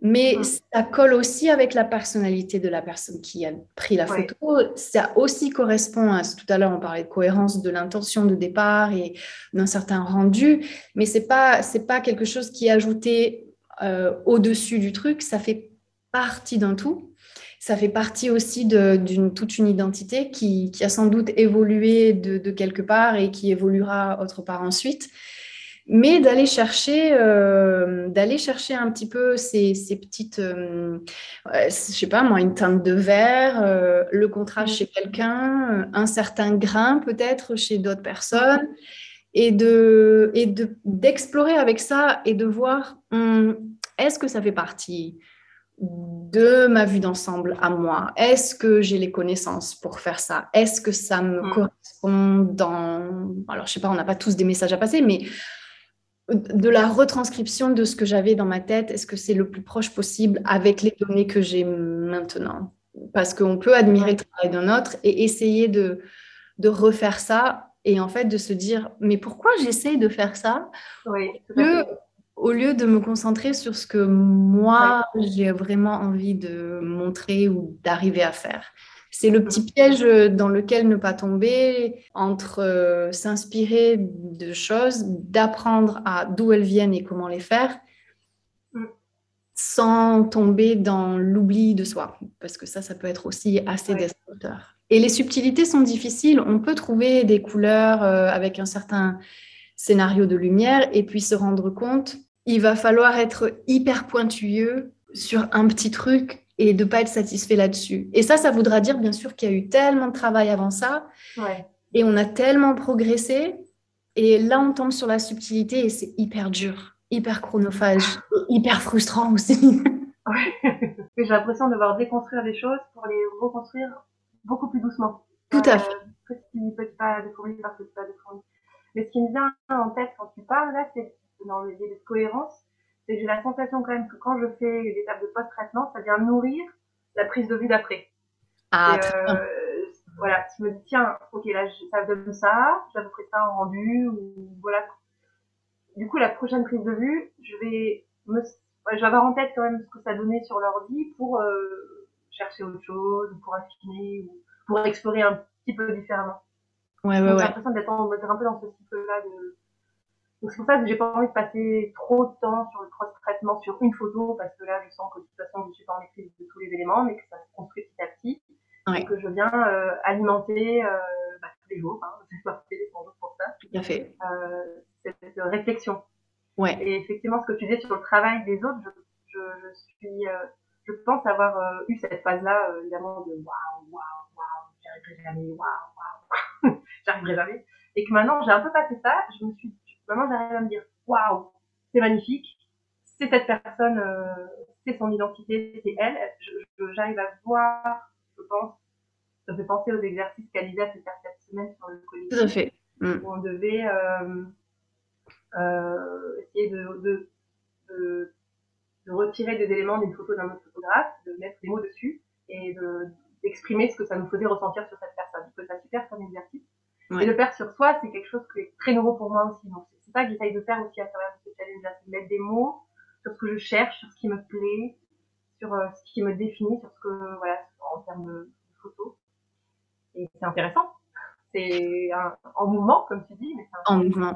mais ça colle aussi avec la personnalité de la personne qui a pris la photo. Ça aussi correspond à tout à l'heure on parlait de cohérence de l'intention de départ et d'un certain rendu, mais c'est pas c'est pas quelque chose qui est ajouté euh, au-dessus du truc, ça fait partie d'un tout. Ça fait partie aussi d'une toute une identité qui, a sans doute évolué de, quelque part et qui évoluera autre part ensuite. Mais d'aller chercher, euh, d'aller chercher un petit peu ces, petites, euh, je sais pas moi, une teinte de verre, le contraste chez quelqu'un, un certain grain peut-être chez d'autres personnes et de et d'explorer avec ça et de voir hum, est-ce que ça fait partie de ma vue d'ensemble à moi? Est-ce que j'ai les connaissances pour faire ça? Est-ce que ça me hum. correspond dans alors je sais pas, on n'a pas tous des messages à passer, mais de la retranscription de ce que j'avais dans ma tête, est-ce que c'est le plus proche possible avec les données que j'ai maintenant? Parce qu'on peut admirer le travail d'un autre et essayer de, de refaire ça et en fait de se dire mais pourquoi j'essaye de faire ça? Oui, au lieu de me concentrer sur ce que moi j'ai vraiment envie de montrer ou d'arriver à faire. C'est le petit piège dans lequel ne pas tomber entre euh, s'inspirer de choses, d'apprendre à d'où elles viennent et comment les faire, mm. sans tomber dans l'oubli de soi, parce que ça, ça peut être aussi assez destructeur. Et les subtilités sont difficiles. On peut trouver des couleurs euh, avec un certain scénario de lumière et puis se rendre compte, il va falloir être hyper pointueux sur un petit truc et de pas être satisfait là-dessus. Et ça, ça voudra dire bien sûr qu'il y a eu tellement de travail avant ça et on a tellement progressé. Et là, on tombe sur la subtilité et c'est hyper dur, hyper chronophage, hyper frustrant aussi. Ouais. J'ai l'impression de devoir déconstruire des choses pour les reconstruire beaucoup plus doucement. Tout à fait. Euh, petit, petit pas de fourmi par petit pas de fourmi. Mais ce qui me vient en tête quand tu parles là, c'est dans l'idée de cohérence, c'est que j'ai la sensation quand même que quand je fais l'étape de post-traitement, ça vient nourrir la prise de vue d'après. Ah, euh, voilà, tu me dis, tiens, ok, là, ça donne ça, je ferai ça en rendu, ou voilà. Du coup, la prochaine prise de vue, je vais me, ouais, je vais avoir en tête quand même ce que ça donnait sur l'ordi pour euh, chercher autre chose, pour affiner, ou pour explorer un petit peu différemment. Ouais, ouais, ouais. J'ai l'impression d'être un peu dans ce cycle-là de, donc c'est pour ça que j'ai pas envie de passer trop de temps sur le cross-traitement sur une photo parce que là je sens que de toute façon je suis pas en maîtrise de tous les éléments mais que ça se construit petit à petit et que je viens euh, alimenter euh, bah, tous les jours, hein, c'est sans doute pour ça. Tout à fait. Euh, cette, réflexion. Ouais. Et effectivement ce que tu disais sur le travail des autres, je, je, je suis, euh, je pense avoir euh, eu cette phase-là évidemment de waouh waouh waouh, j'arriverai jamais, waouh waouh, j'arriverai jamais. Et que maintenant j'ai un peu passé ça, je me suis Vraiment, j'arrive à me dire, waouh, c'est magnifique, c'est cette personne, euh, c'est son identité, c'est elle. J'arrive à voir, je pense, ça me fait penser aux exercices qu'Alisa fait faire cette semaine sur le collectif. Tout à fait. Mm. Où on devait euh, euh, essayer de, de, de, de, retirer des éléments d'une photo d'un autre photographe, de mettre des mots dessus et d'exprimer ce que ça nous faisait ressentir sur cette personne. Je trouve ça super comme exercice. Et le faire sur soi, c'est quelque chose qui est très nouveau pour moi aussi. Donc, c'est ça que j'essaye de faire aussi à travers ce challenge de mettre des mots sur ce que je cherche, sur ce qui me plaît, sur euh, ce qui me définit, sur ce que, voilà, en termes de, photos. Et c'est intéressant. C'est en mouvement, comme tu dis. Mais en mouvement.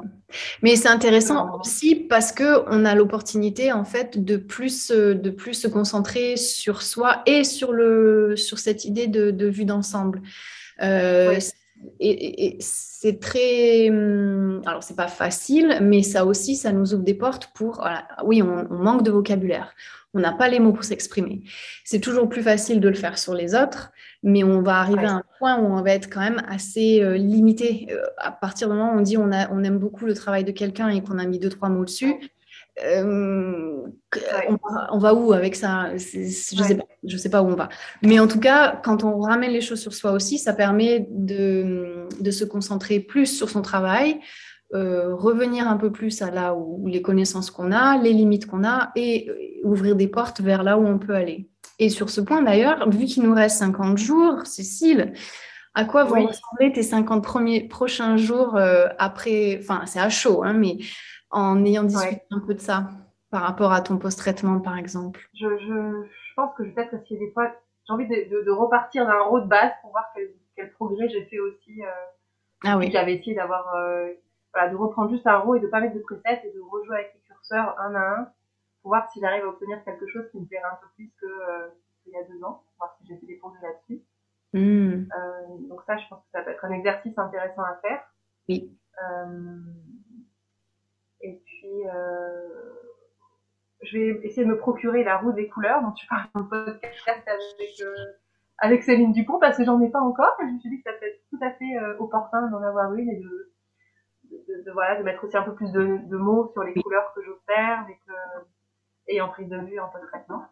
Mais c'est intéressant aussi parce que on a l'opportunité, en fait, de plus, de plus se concentrer sur soi et sur, le, sur cette idée de, de vue d'ensemble. Euh, et, c'est très. Hum, alors, c'est pas facile, mais ça aussi, ça nous ouvre des portes pour. oui, on, manque de vocabulaire. On n'a pas les mots pour s'exprimer. C'est toujours plus facile de le faire sur les autres, mais on va arriver à un point où on va être quand même assez euh, limité. Euh, à partir du moment où on dit on, a, on aime beaucoup le travail de quelqu'un et qu'on a mis deux, trois mots dessus, euh, on, va, où avec ça? Je ne sais, pas, sais pas où on va. Mais en tout cas, quand on ramène les choses sur soi aussi, ça permet de, de se concentrer plus sur son travail, euh, revenir un peu plus à là où, les connaissances qu'on a, les limites qu'on a et euh, ouvrir des portes vers là où on peut aller. Et sur ce point d'ailleurs, vu qu'il nous reste 50 jours, Cécile, à quoi vont ressembler tes 50 premiers, prochains jours après Enfin, c'est à chaud, hein, mais en ayant discuté un peu de ça par rapport à ton post-traitement, par exemple je, je, je, pense que je vais peut-être essayer des fois, j'ai envie de, de, de repartir d'un road de base pour voir quel, quel progrès j'ai fait aussi. Euh, ah oui. J'avais essayé d'avoir, euh, voilà, de reprendre juste un row et de pas mettre de preset et de rejouer avec les curseurs un à un pour voir si j'arrive à obtenir quelque chose qui me plairait un peu plus que euh, qu'il y a deux ans, pour voir si j'ai fait des progrès là-dessus. Euh, donc ça, je pense que ça peut être un exercice intéressant à faire. Oui. Euh, puis, euh, je vais essayer de me procurer la roue des couleurs dont tu parles dans le podcast avec, euh, avec Céline Dupont parce que j'en ai pas encore. je me suis dit que ça peut être tout à fait euh, opportun d'en avoir une et de, de, de, voilà, de mettre aussi un peu plus de, de mots sur les couleurs que j'observe et que, et en prise de vue en post-traitement.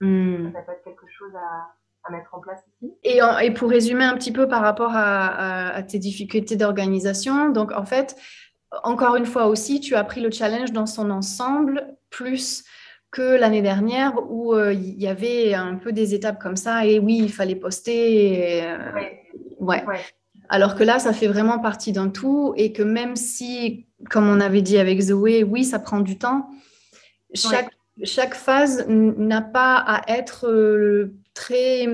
Hmm. Ça peut être quelque chose à, à mettre en place ici. Et, et, pour résumer un petit peu par rapport à, à, à tes difficultés d'organisation, donc en fait, encore une fois aussi, tu as pris le challenge dans son ensemble, plus que l'année dernière où euh, il y avait un peu des étapes comme ça et oui, il fallait poster. Euh, ouais. Alors que là, ça fait vraiment partie d'un tout et que même si, comme on avait dit avec Zoé, oui, ça prend du temps, chaque, chaque phase n'a pas à être euh, très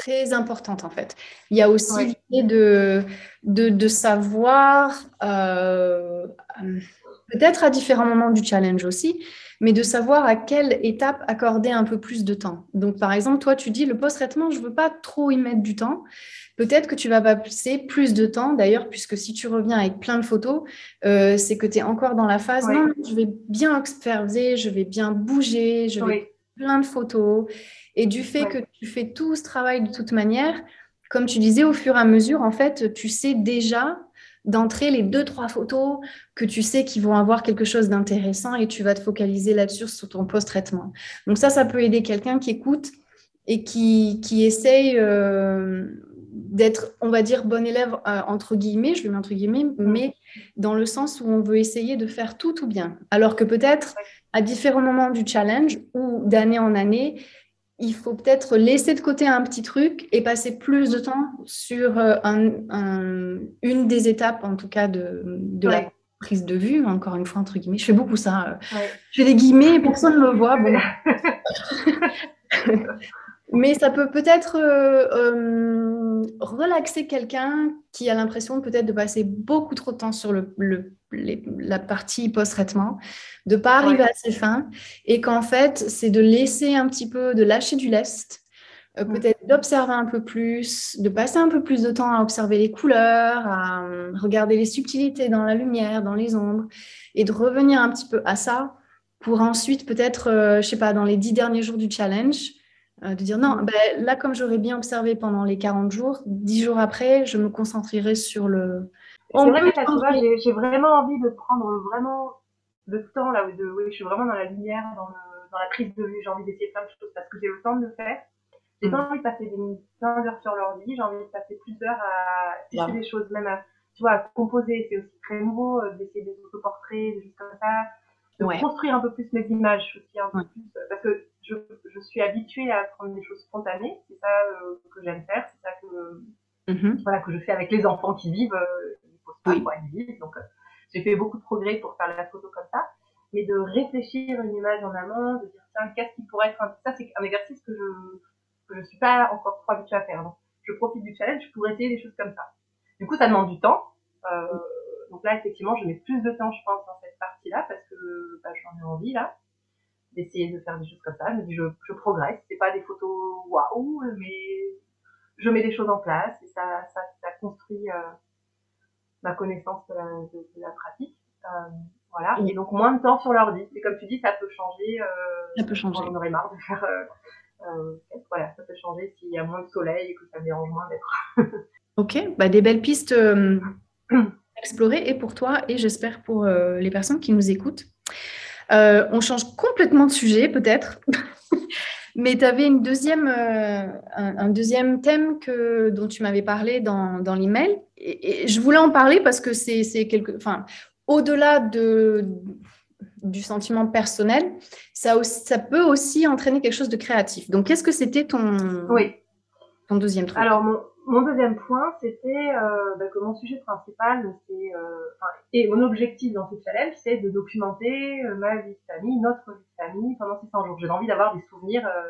très importante en fait. Il y a aussi l'idée de, de, de, savoir, euh, peut-être à différents moments du challenge aussi, mais de savoir à quelle étape accorder un peu plus de temps. Donc, par exemple, toi, tu dis le post-traitement, je ne veux pas trop y mettre du temps. Peut-être que tu vas passer plus de temps, d'ailleurs, puisque si tu reviens avec plein de photos, euh, c'est que tu es encore dans la phase, non, je vais bien observer, je vais bien bouger, je vais plein de photos. Et du fait que tu fais tout ce travail de toute manière, comme tu disais, au fur et à mesure, en fait, tu sais déjà d'entrer les deux, trois photos que tu sais qui vont avoir quelque chose d'intéressant et tu vas te focaliser là-dessus sur ton post-traitement. Donc ça, ça peut aider quelqu'un qui écoute et qui, qui essaye euh, d'être, on va dire, bon élève, euh, entre guillemets, je le mets entre guillemets, mais dans le sens où on veut essayer de faire tout tout bien. Alors que peut-être à différents moments du challenge ou d'année en année, il faut peut-être laisser de côté un petit truc et passer plus de temps sur euh, une des étapes, en tout cas, de, la prise de vue, encore une fois, entre guillemets. Je fais beaucoup ça. Euh. Je fais des guillemets, personne ne le voit. Bon. Mais ça peut peut-être euh, euh, relaxer quelqu'un qui a l'impression peut-être de passer beaucoup trop de temps sur le, la partie post-traitement, de ne pas arriver à ses fins, et qu'en fait, c'est de laisser un petit peu, de lâcher du lest, euh, peut-être d'observer un peu plus, de passer un peu plus de temps à observer les couleurs, à regarder les subtilités dans la lumière, dans les ombres, et de revenir un petit peu à ça pour ensuite peut-être, je sais pas, dans les dix derniers jours du challenge, euh, de dire non, mm. ben, là, comme j'aurais bien observé pendant les 40 jours, 10 jours après, je me concentrerai sur le. C'est vrai que j'ai vraiment envie de prendre vraiment le temps là, de, oui, je suis vraiment dans la lumière, dans, dans la prise de vue, j'ai envie d'essayer plein de choses parce que j'ai le temps de le faire. J'ai mm. pas envie de passer des plein d'heures sur l'ordi, j'ai envie de passer plus d'heures à essayer des choses, même à, tu vois, à composer, c'est aussi très nouveau, euh, d'essayer des autoportraits, des choses comme ça, de construire un peu plus mes images aussi, un peu plus, parce que je, je, suis habituée à prendre des choses spontanées. C'est ça euh, que j'aime faire. C'est ça que, mm-hmm. voilà, que je fais avec les enfants qui vivent. Euh, ils posent pas quoi, ils vivent. Donc, euh, j'ai fait beaucoup de progrès pour faire la photo comme ça. Mais de réfléchir une image en amont, de dire, tiens, qu'est-ce qui pourrait être un... Ça, c'est un exercice que je que je suis pas encore trop habituée à faire. Donc, je profite du challenge pour essayer des choses comme ça. Du coup, ça demande du temps. Euh, donc là, effectivement, je mets plus de temps, je pense, dans cette partie-là parce que bah, j'en ai envie là d'essayer de faire des choses comme ça. Je me dis, je, je progresse. C'est pas des photos waouh, mais je mets des choses en place et ça, ça, ça construit euh, ma connaissance de la, de, la pratique. Euh, voilà. Et donc, moins de temps sur l'ordi. Et comme tu dis, ça peut changer. Euh, ça peut changer. On aurait marre de faire. Euh, voilà, ça peut changer s'il y a moins de soleil et que ça me dérange moins d'être. ok, bah, des belles pistes euh, explorées et pour toi et j'espère pour les personnes qui nous écoutent. Euh, on change complètement de sujet, peut-être. Mais tu avais une deuxième, euh, un, deuxième thème que, dont tu m'avais parlé dans, dans l'email. Et, et, je voulais en parler parce que c'est quelque. Enfin, au-delà de, du sentiment personnel, ça, ça peut aussi entraîner quelque chose de créatif. Donc, qu'est-ce que c'était ton, oui. ton deuxième truc? Alors, mon, mon deuxième point, c'était euh, bah, que mon sujet principal, c'est euh, et mon objectif dans ce challenge, c'est de documenter euh, ma vie de famille, notre vie de famille pendant ces 100 jours. J'ai envie d'avoir des souvenirs euh,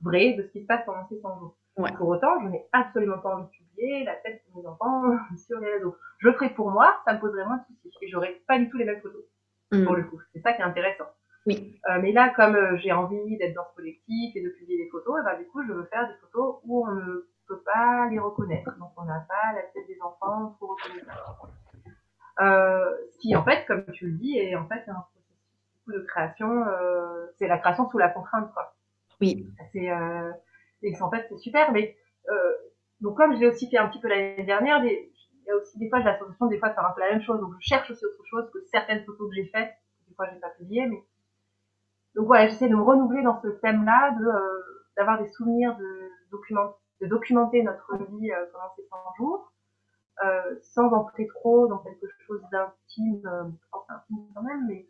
vrais de ce qui se passe pendant ces 100 jours. Ouais. Pour autant, je n'ai absolument pas envie de publier la tête de mes enfants sur les réseaux. Je le ferai pour moi, ça me poserait moins de soucis et j'aurais pas du tout les mêmes photos mmh. pour le coup. C'est ça qui est intéressant. Oui. Euh, mais là, comme euh, j'ai envie d'être dans ce collectif et de publier des photos, et ben, du coup, je veux faire des photos où on pas les reconnaître. Donc on n'a pas la tête des enfants pour reconnaître. Euh, ce qui en fait, comme tu le dis, est en fait un processus de création. Euh, c'est la création sous la contrainte, quoi. Oui. C'est euh, et en fait c'est super, mais euh, donc comme je l'ai aussi fait un petit peu l'année dernière, des, il y a aussi des fois j'ai la sensation des fois de faire un peu la même chose, donc je cherche aussi autre chose que certaines photos que j'ai faites, des fois j'ai pas publié, mais donc voilà, j'essaie de me renouveler dans ce thème-là, de d'avoir des souvenirs de documents de documenter notre vie euh, pendant ces 100 jours, euh, sans entrer trop dans quelque chose d'intime, euh, enfin intime quand même, mais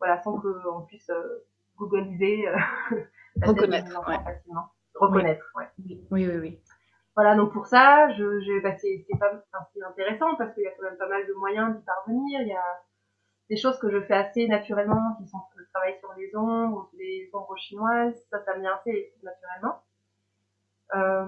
voilà, sans qu'on puisse googliser reconnaître facilement. Reconnaître, oui. ouais. Oui, oui, oui. Voilà, donc pour ça, je, je bah, c'est intéressant parce qu'il y a quand même pas mal de moyens d'y parvenir. Il y a des choses que je fais assez naturellement, qui sont le travail sur les ombres, les ombres chinoises, ça, ça vient assez naturellement. Euh,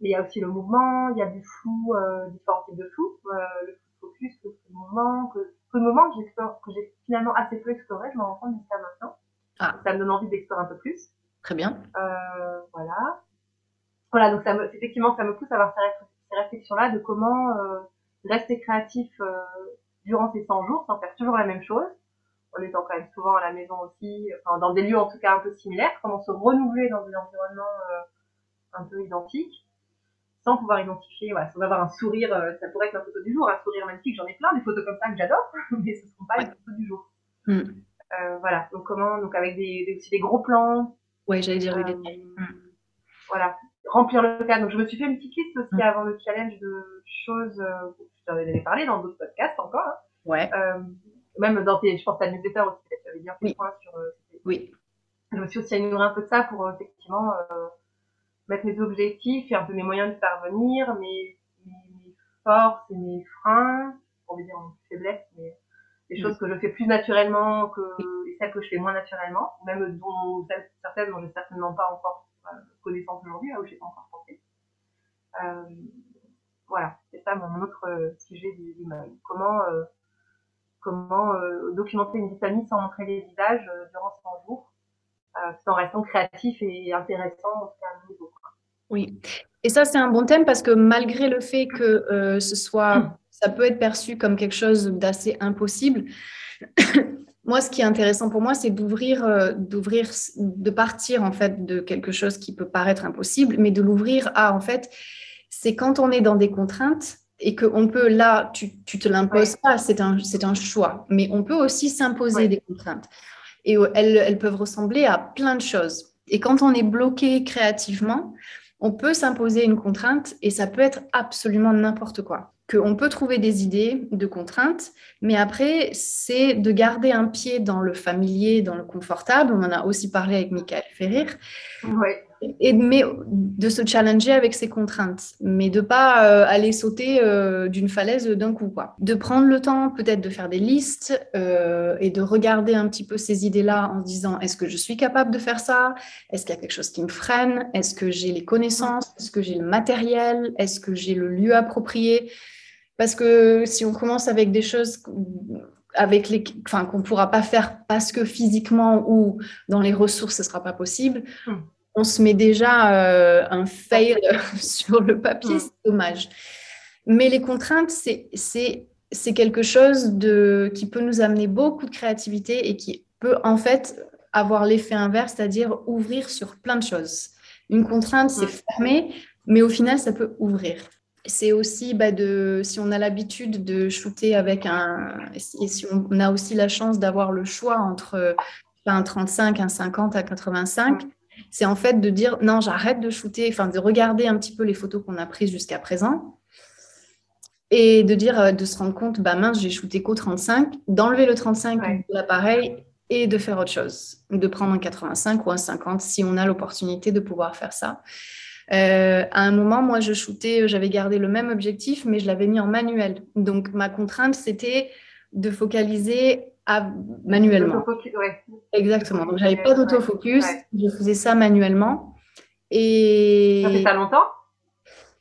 mais il y a aussi le mouvement, il y a du flou, euh, différents types de flou, euh, le focus, le mouvement, que peu de moments que j'ai finalement assez peu exploré, je m'en rends compte jusqu'à maintenant. Ah. Ça me donne envie d'explorer un peu plus. Très bien. Euh, voilà. Voilà, donc ça me, effectivement, ça me pousse à avoir ces, réflexions-là de comment euh, rester créatif euh, durant ces 100 jours sans faire toujours la même chose, en étant quand même souvent à la maison aussi, enfin, dans des lieux en tout cas un peu similaires, comment se renouveler dans des environnements euh, un peu identiques sans pouvoir identifier, voilà, sans avoir un sourire, euh, ça pourrait être la photo du jour, un sourire magnifique, j'en ai plein, des photos comme ça que j'adore, mais ce ne seront pas les photos du jour. Mm. Euh, voilà, donc comment, donc avec des, aussi des gros plans. Ouais, j'allais dire euh. Mm. Voilà, remplir le cadre. Donc je me suis fait une petite liste aussi mm. avant le challenge de choses, euh, je t'en avais parlé dans d'autres podcasts encore. Hein. Ouais. même dans tes, je pense à newsletter aussi, tu avais bien fait oui. points sur. oui. Je me suis aussi amélioré un peu de ça pour effectivement mettre mes objectifs et un peu mes moyens de parvenir, mes, mes, forces et mes freins, pour dire mes faiblesses, mais des choses que je fais plus naturellement que et celles que je fais moins naturellement, même dont certaines dont j'ai certainement pas encore euh, connaissance aujourd'hui, là où j'ai pas encore pensé. Euh, voilà, c'est ça mon autre euh, sujet du, du Comment euh, comment euh, documenter une vie sans montrer les visages durant 100 jours, tout en restant créatif et intéressant en tout cas à niveau. Oui, et ça c'est un bon thème parce que malgré le fait que euh, ce soit, ça peut être perçu comme quelque chose d'assez impossible. moi, ce qui est intéressant pour moi, c'est d'ouvrir, euh, d'ouvrir, de partir en fait de quelque chose qui peut paraître impossible, mais de l'ouvrir à en fait, c'est quand on est dans des contraintes et qu'on peut là, tu, tu te l'imposes pas, c'est un, c'est un choix, mais on peut aussi s'imposer des contraintes et elles, elles peuvent ressembler à plein de choses. Et quand on est bloqué créativement, on peut s'imposer une contrainte et ça peut être absolument n'importe quoi. Qu'on peut trouver des idées de contraintes, mais après, c'est de garder un pied dans le familier, dans le confortable. On en a aussi parlé avec Michael Ferrir. Et mais de se challenger avec ses contraintes, mais de pas euh, aller sauter euh, d'une falaise d'un coup. De prendre le temps peut-être de faire des listes euh, et de regarder un petit peu ces idées-là en se disant est-ce que je suis capable de faire ça? Est-ce qu'il y a quelque chose qui me freine? Est-ce que j'ai les connaissances? Est-ce que j'ai le matériel? Est-ce que j'ai le lieu approprié? Parce que si on commence avec des choses avec les, enfin, qu'on ne pourra pas faire parce que physiquement ou dans les ressources, ce ne sera pas possible. On se met déjà euh, un fail sur le papier, c'est dommage. Mais les contraintes, c'est quelque chose de, qui peut nous amener beaucoup de créativité et qui peut en fait avoir l'effet inverse, c'est-à-dire ouvrir sur plein de choses. Une contrainte, c'est fermé, mais au final, ça peut ouvrir. C'est aussi bah, de, si on a l'habitude de shooter avec un, et si on a aussi la chance d'avoir le choix entre un 35, un 50, un 85, c'est en fait de dire non, j'arrête de shooter, enfin de regarder un petit peu les photos qu'on a prises jusqu'à présent et de dire, euh, de se rendre compte, bah mince, j'ai shooté qu'au 35, d'enlever le 35 de l'appareil et de faire autre chose, de prendre un 85 ou un 50 si on a l'opportunité de pouvoir faire ça. Euh, à un moment, moi, je shootais, j'avais gardé le même objectif, mais je l'avais mis en manuel. Donc, ma contrainte, c'était de focaliser manuellement. Exactement. Donc, j'avais pas d'autofocus. Je faisais ça manuellement. Et. Ça fait ça longtemps?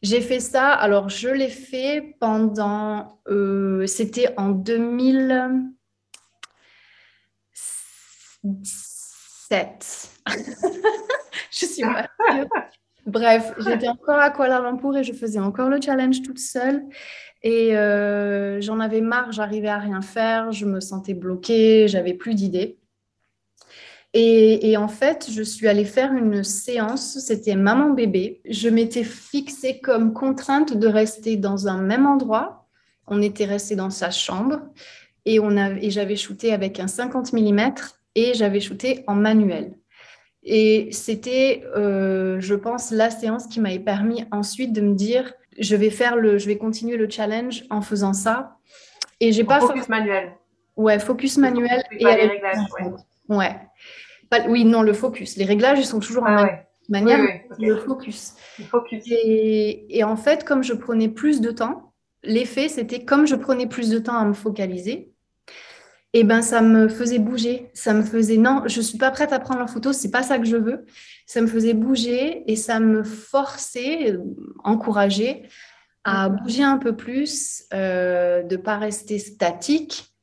J'ai fait ça. Alors, je l'ai fait pendant. Euh, c'était en 2007. je suis pas Bref, j'étais encore à Kuala Lumpur et je faisais encore le challenge toute seule. Et euh, j'en avais marre, j'arrivais à rien faire, je me sentais bloquée, j'avais plus d'idées. Et, en fait, je suis allée faire une séance, c'était maman bébé. Je m'étais fixée comme contrainte de rester dans un même endroit. On était resté dans sa chambre et, on et j'avais shooté avec un 50 mm et j'avais shooté en manuel. Et c'était, euh, je pense, la séance qui m'avait permis ensuite de me dire, je vais faire le, je vais continuer le challenge en faisant ça. Et j'ai pas focus manuel. Ouais, focus manuel et les réglages. Ouais. oui, non, le focus. Les réglages, ils sont toujours en ah manière. Le focus. Le focus. Et, et, en fait, comme je prenais plus de temps, l'effet, c'était comme je prenais plus de temps à me focaliser, et eh ben ça me faisait bouger. Ça me faisait non, je suis pas prête à prendre la photo, c'est pas ça que je veux ça me faisait bouger et ça me forçait, euh, encourageait à bouger un peu plus, euh, de ne pas rester statique.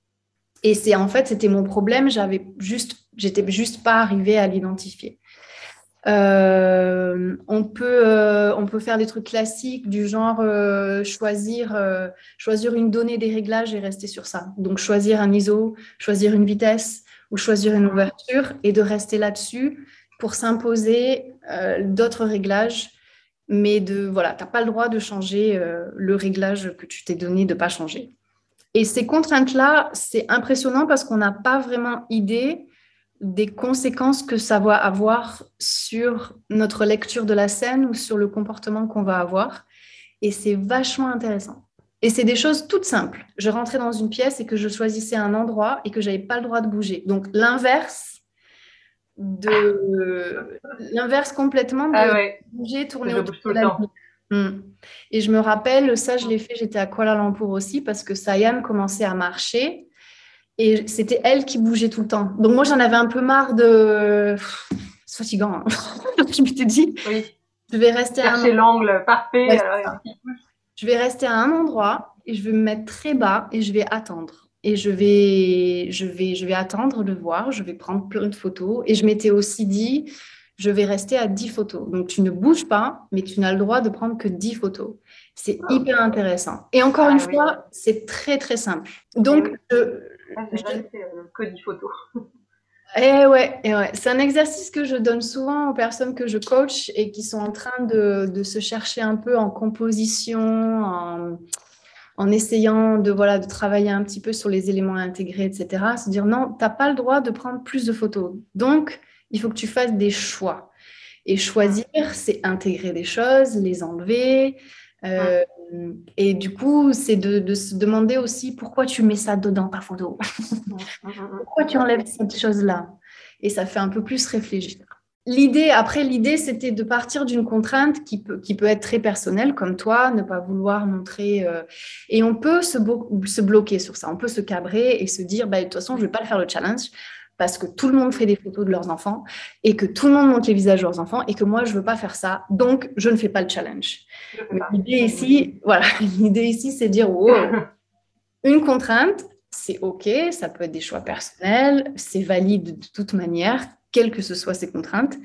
Et c'est en fait, c'était mon problème, j'avais juste, j'étais juste pas arrivée à l'identifier. Euh, on, peut, euh, on peut faire des trucs classiques du genre euh, choisir, choisir une donnée des réglages et rester sur ça. Donc choisir un ISO, choisir une vitesse ou choisir une ouverture et de rester là-dessus pour s'imposer d'autres réglages. Mais de voilà, tu n'as pas le droit de changer le réglage que tu t'es donné de pas changer. Et ces contraintes-là, c'est impressionnant parce qu'on n'a pas vraiment idée des conséquences que ça va avoir sur notre lecture de la scène ou sur le comportement qu'on va avoir. Et c'est vachement intéressant. Et c'est des choses toutes simples. Je rentrais dans une pièce et que je choisissais un endroit et que j'avais pas le droit de bouger. Donc l'inverse de l'inverse complètement de ah bouger, tourner autour de la hmm. Et je me rappelle, ça je l'ai fait, j'étais à Kuala Lumpur aussi parce que Sayam commençait à marcher et c'était elle qui bougeait tout le temps. Donc moi, j'en avais un peu marre de... C'est fatigant. Hein. je m'étais dit, oui. je vais rester à un... l'angle parfait. je vais rester à un endroit et je vais me mettre très bas et je vais attendre. Et je vais, je vais, je vais attendre de voir, je vais prendre plein de photos. Et je m'étais aussi dit, je vais rester à 10 photos. Donc tu ne bouges pas, mais tu n'as le droit de prendre que 10 photos. C'est hyper intéressant. Et encore ah une fois, c'est très très simple. Donc, je, ah, fait euh, que 10 photos. Eh ouais, eh ouais. c'est un exercice que je donne souvent aux personnes que je coach et qui sont en train de, de se chercher un peu en composition, en, en, essayant de, voilà, de travailler un petit peu sur les éléments intégrés, etc. Se dire non, tu n'as pas le droit de prendre plus de photos. Donc, il faut que tu fasses des choix. Et choisir, c'est intégrer des choses, les enlever, euh, et du coup, c'est de, se demander aussi pourquoi tu mets ça dedans ta photo. pourquoi tu enlèves cette chose-là? Et ça fait un peu plus réfléchir. L'idée, après, l'idée, c'était de partir d'une contrainte qui peut, qui peut être très personnelle, comme toi, ne pas vouloir montrer. Euh, et on peut se, se, bloquer sur ça, on peut se cabrer et se dire, bah, de toute façon, je ne vais pas le faire le challenge parce que tout le monde fait des photos de leurs enfants et que tout le monde montre les visages de leurs enfants et que moi, je ne veux pas faire ça, donc je ne fais pas le challenge. L'idée ici, voilà, l'idée ici, c'est dire, wow, une contrainte, c'est OK, ça peut être des choix personnels, c'est valide de toute manière, quelles que ce soit ces contraintes.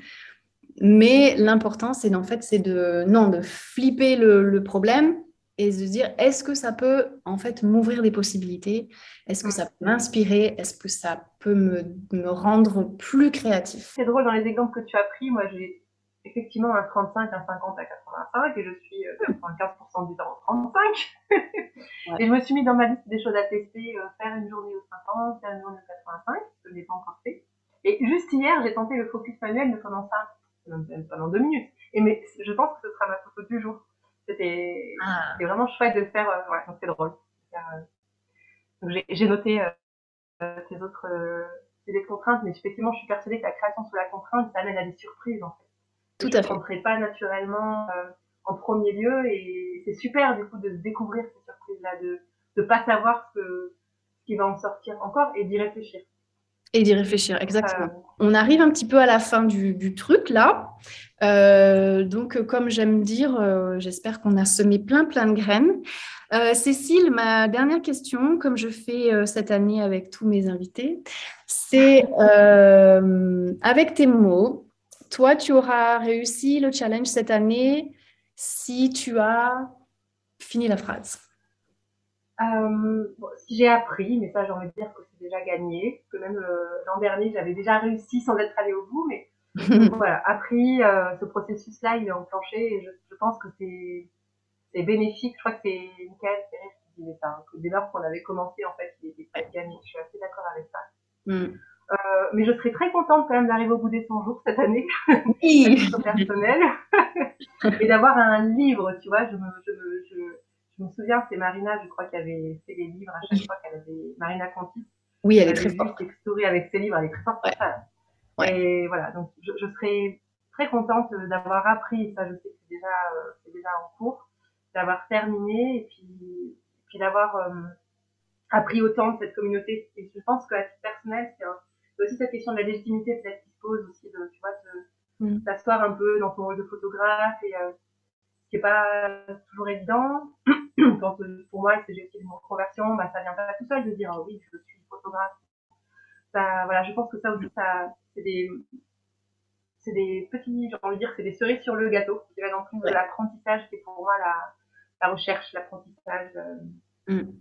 Mais l'important, c'est en fait, c'est de, non, de flipper le problème et de se dire est-ce que ça peut en fait m'ouvrir des possibilités? Est-ce que ça peut m'inspirer? Est-ce que ça peut me, me, rendre plus créatif? C'est drôle dans les exemples que tu as pris. Moi, j'ai effectivement un 35, un 50, un 85 et je suis 95% euh, du temps 35. Et je me suis mis dans ma liste des choses à tester euh, faire une journée au 50, faire une journée au 85, ce que je n'ai pas encore fait. Et juste hier, j'ai tenté le focus manuel, mais pendant ça, pendant deux minutes. Et mais je pense que ce sera ma photo du jour. C'était ah. vraiment chouette de faire. Euh, c'est drôle. Euh, j'ai noté euh, ces autres des contraintes, mais effectivement, je suis persuadée que la création sous la contrainte, ça amène à des surprises en fait. Tout à fait. Je ne pas naturellement en premier lieu et c'est super du coup de découvrir ces surprises-là, de ne pas savoir ce, ce qui va en sortir encore et d'y réfléchir. Et d'y réfléchir, exactement. On arrive un petit peu à la fin du, truc là. Euh, donc, comme j'aime dire, euh, j'espère qu'on a semé plein, plein de graines. Euh, Cécile, ma dernière question, comme je fais cette année avec tous mes invités, c'est avec tes mots, toi, tu auras réussi le challenge cette année si tu as fini la phrase. Euh, si j'ai appris, mais ça j'ai envie de dire que c'est déjà gagné, que même euh, l'an dernier j'avais déjà réussi sans être allé au bout, mais voilà, appris, euh, ce processus-là il est enclenché et je, je pense que c'est c'est bénéfique. Je crois que c'est Michael Ferrer qui disait ça, hein, que dès lors qu'on avait commencé en fait il était très gagné. Je suis assez d'accord avec ça. Mm. Euh, mais je serais très contente quand même d'arriver au bout des 100 jours cette année, personnel, et d'avoir un livre, tu vois, je me, je, je je me souviens, c'est Marina, je crois, qui avait fait des livres à chaque fois qu'elle avait. Marina Conti. Oui, elle est très forte. Story avec ses livres, elle est très forte. Et voilà, donc je, serais très contente d'avoir appris, ça je sais que c'est déjà, euh, déjà en cours, d'avoir terminé et puis, puis d'avoir euh, appris autant de cette communauté. Et je pense qu'à titre personnel, c'est aussi cette question de la légitimité peut-être qui se pose aussi, de, tu vois, mm. t'asseoir un peu dans ton rôle de photographe et. Euh, qui est pas toujours évident. Euh, pour moi, c'est j'ai aussi une conversion, bah, ça vient pas tout seul de dire oh oui, je suis photographe. Ça, voilà, je pense que ça aussi, ça, c'est des, c'est des petits, j'ai envie de dire, c'est des cerises sur le gâteau qui va dans le de l'apprentissage, c'est pour moi la, la recherche, l'apprentissage. Euh. Mm.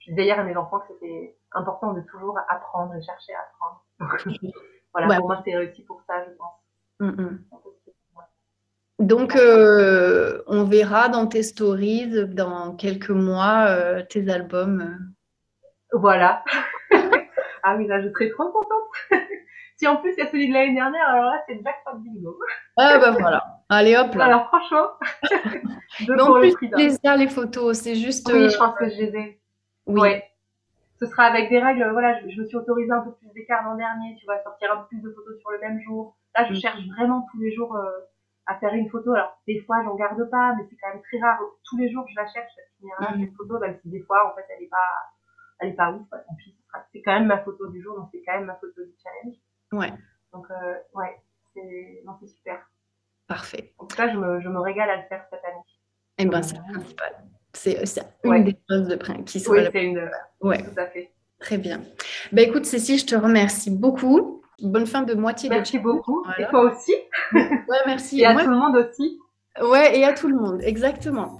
Je disais hier à mes enfants que c'était important de toujours apprendre et chercher à apprendre. voilà, pour moi, c'est réussi pour ça, je pense. Mm, mm. Donc, euh, on verra dans tes stories, dans quelques mois, euh, tes albums. Voilà. ah oui, là, je serais trop contente. si en plus il y a celui de l'année dernière, alors là, c'est jackpot bingo. Ah bah voilà. Allez hop là. Alors franchement, pour plus, le les photos, c'est juste. Oui, je pense que je les ai. Oui. Ouais. Ce sera avec des règles. Voilà, je, me suis autorisée un peu plus d'écart l'an dernier. Tu vas sortir un peu plus de photos sur le même jour. Là, je mm. cherche vraiment tous les jours. Euh, à faire une photo. Alors, des fois, j'en garde pas, mais c'est quand même très rare. Tous les jours, je la cherche, cette mmh. photo, même si des fois, en fait, elle est pas, elle est pas ouf. c'est quand même ma photo du jour, donc c'est quand même ma photo du challenge. Ouais. Donc, euh, ouais, c'est, non, c'est super. Parfait. En tout cas, je me, je me régale à le faire cette année. Eh ben, c'est principal. C'est, c'est une des choses de qui sont. Oui, c'est une. Ouais. Tout à fait. Très bien. Ben, écoute, Cécile, je te remercie beaucoup. Bonne fin de moitié merci beaucoup. Et toi aussi. Ouais, merci. et à tout le monde aussi. Ouais, et à tout le monde, exactement.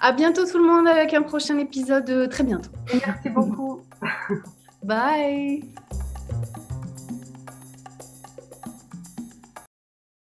À bientôt tout le monde avec un prochain épisode euh, très bientôt. Merci beaucoup. Bye.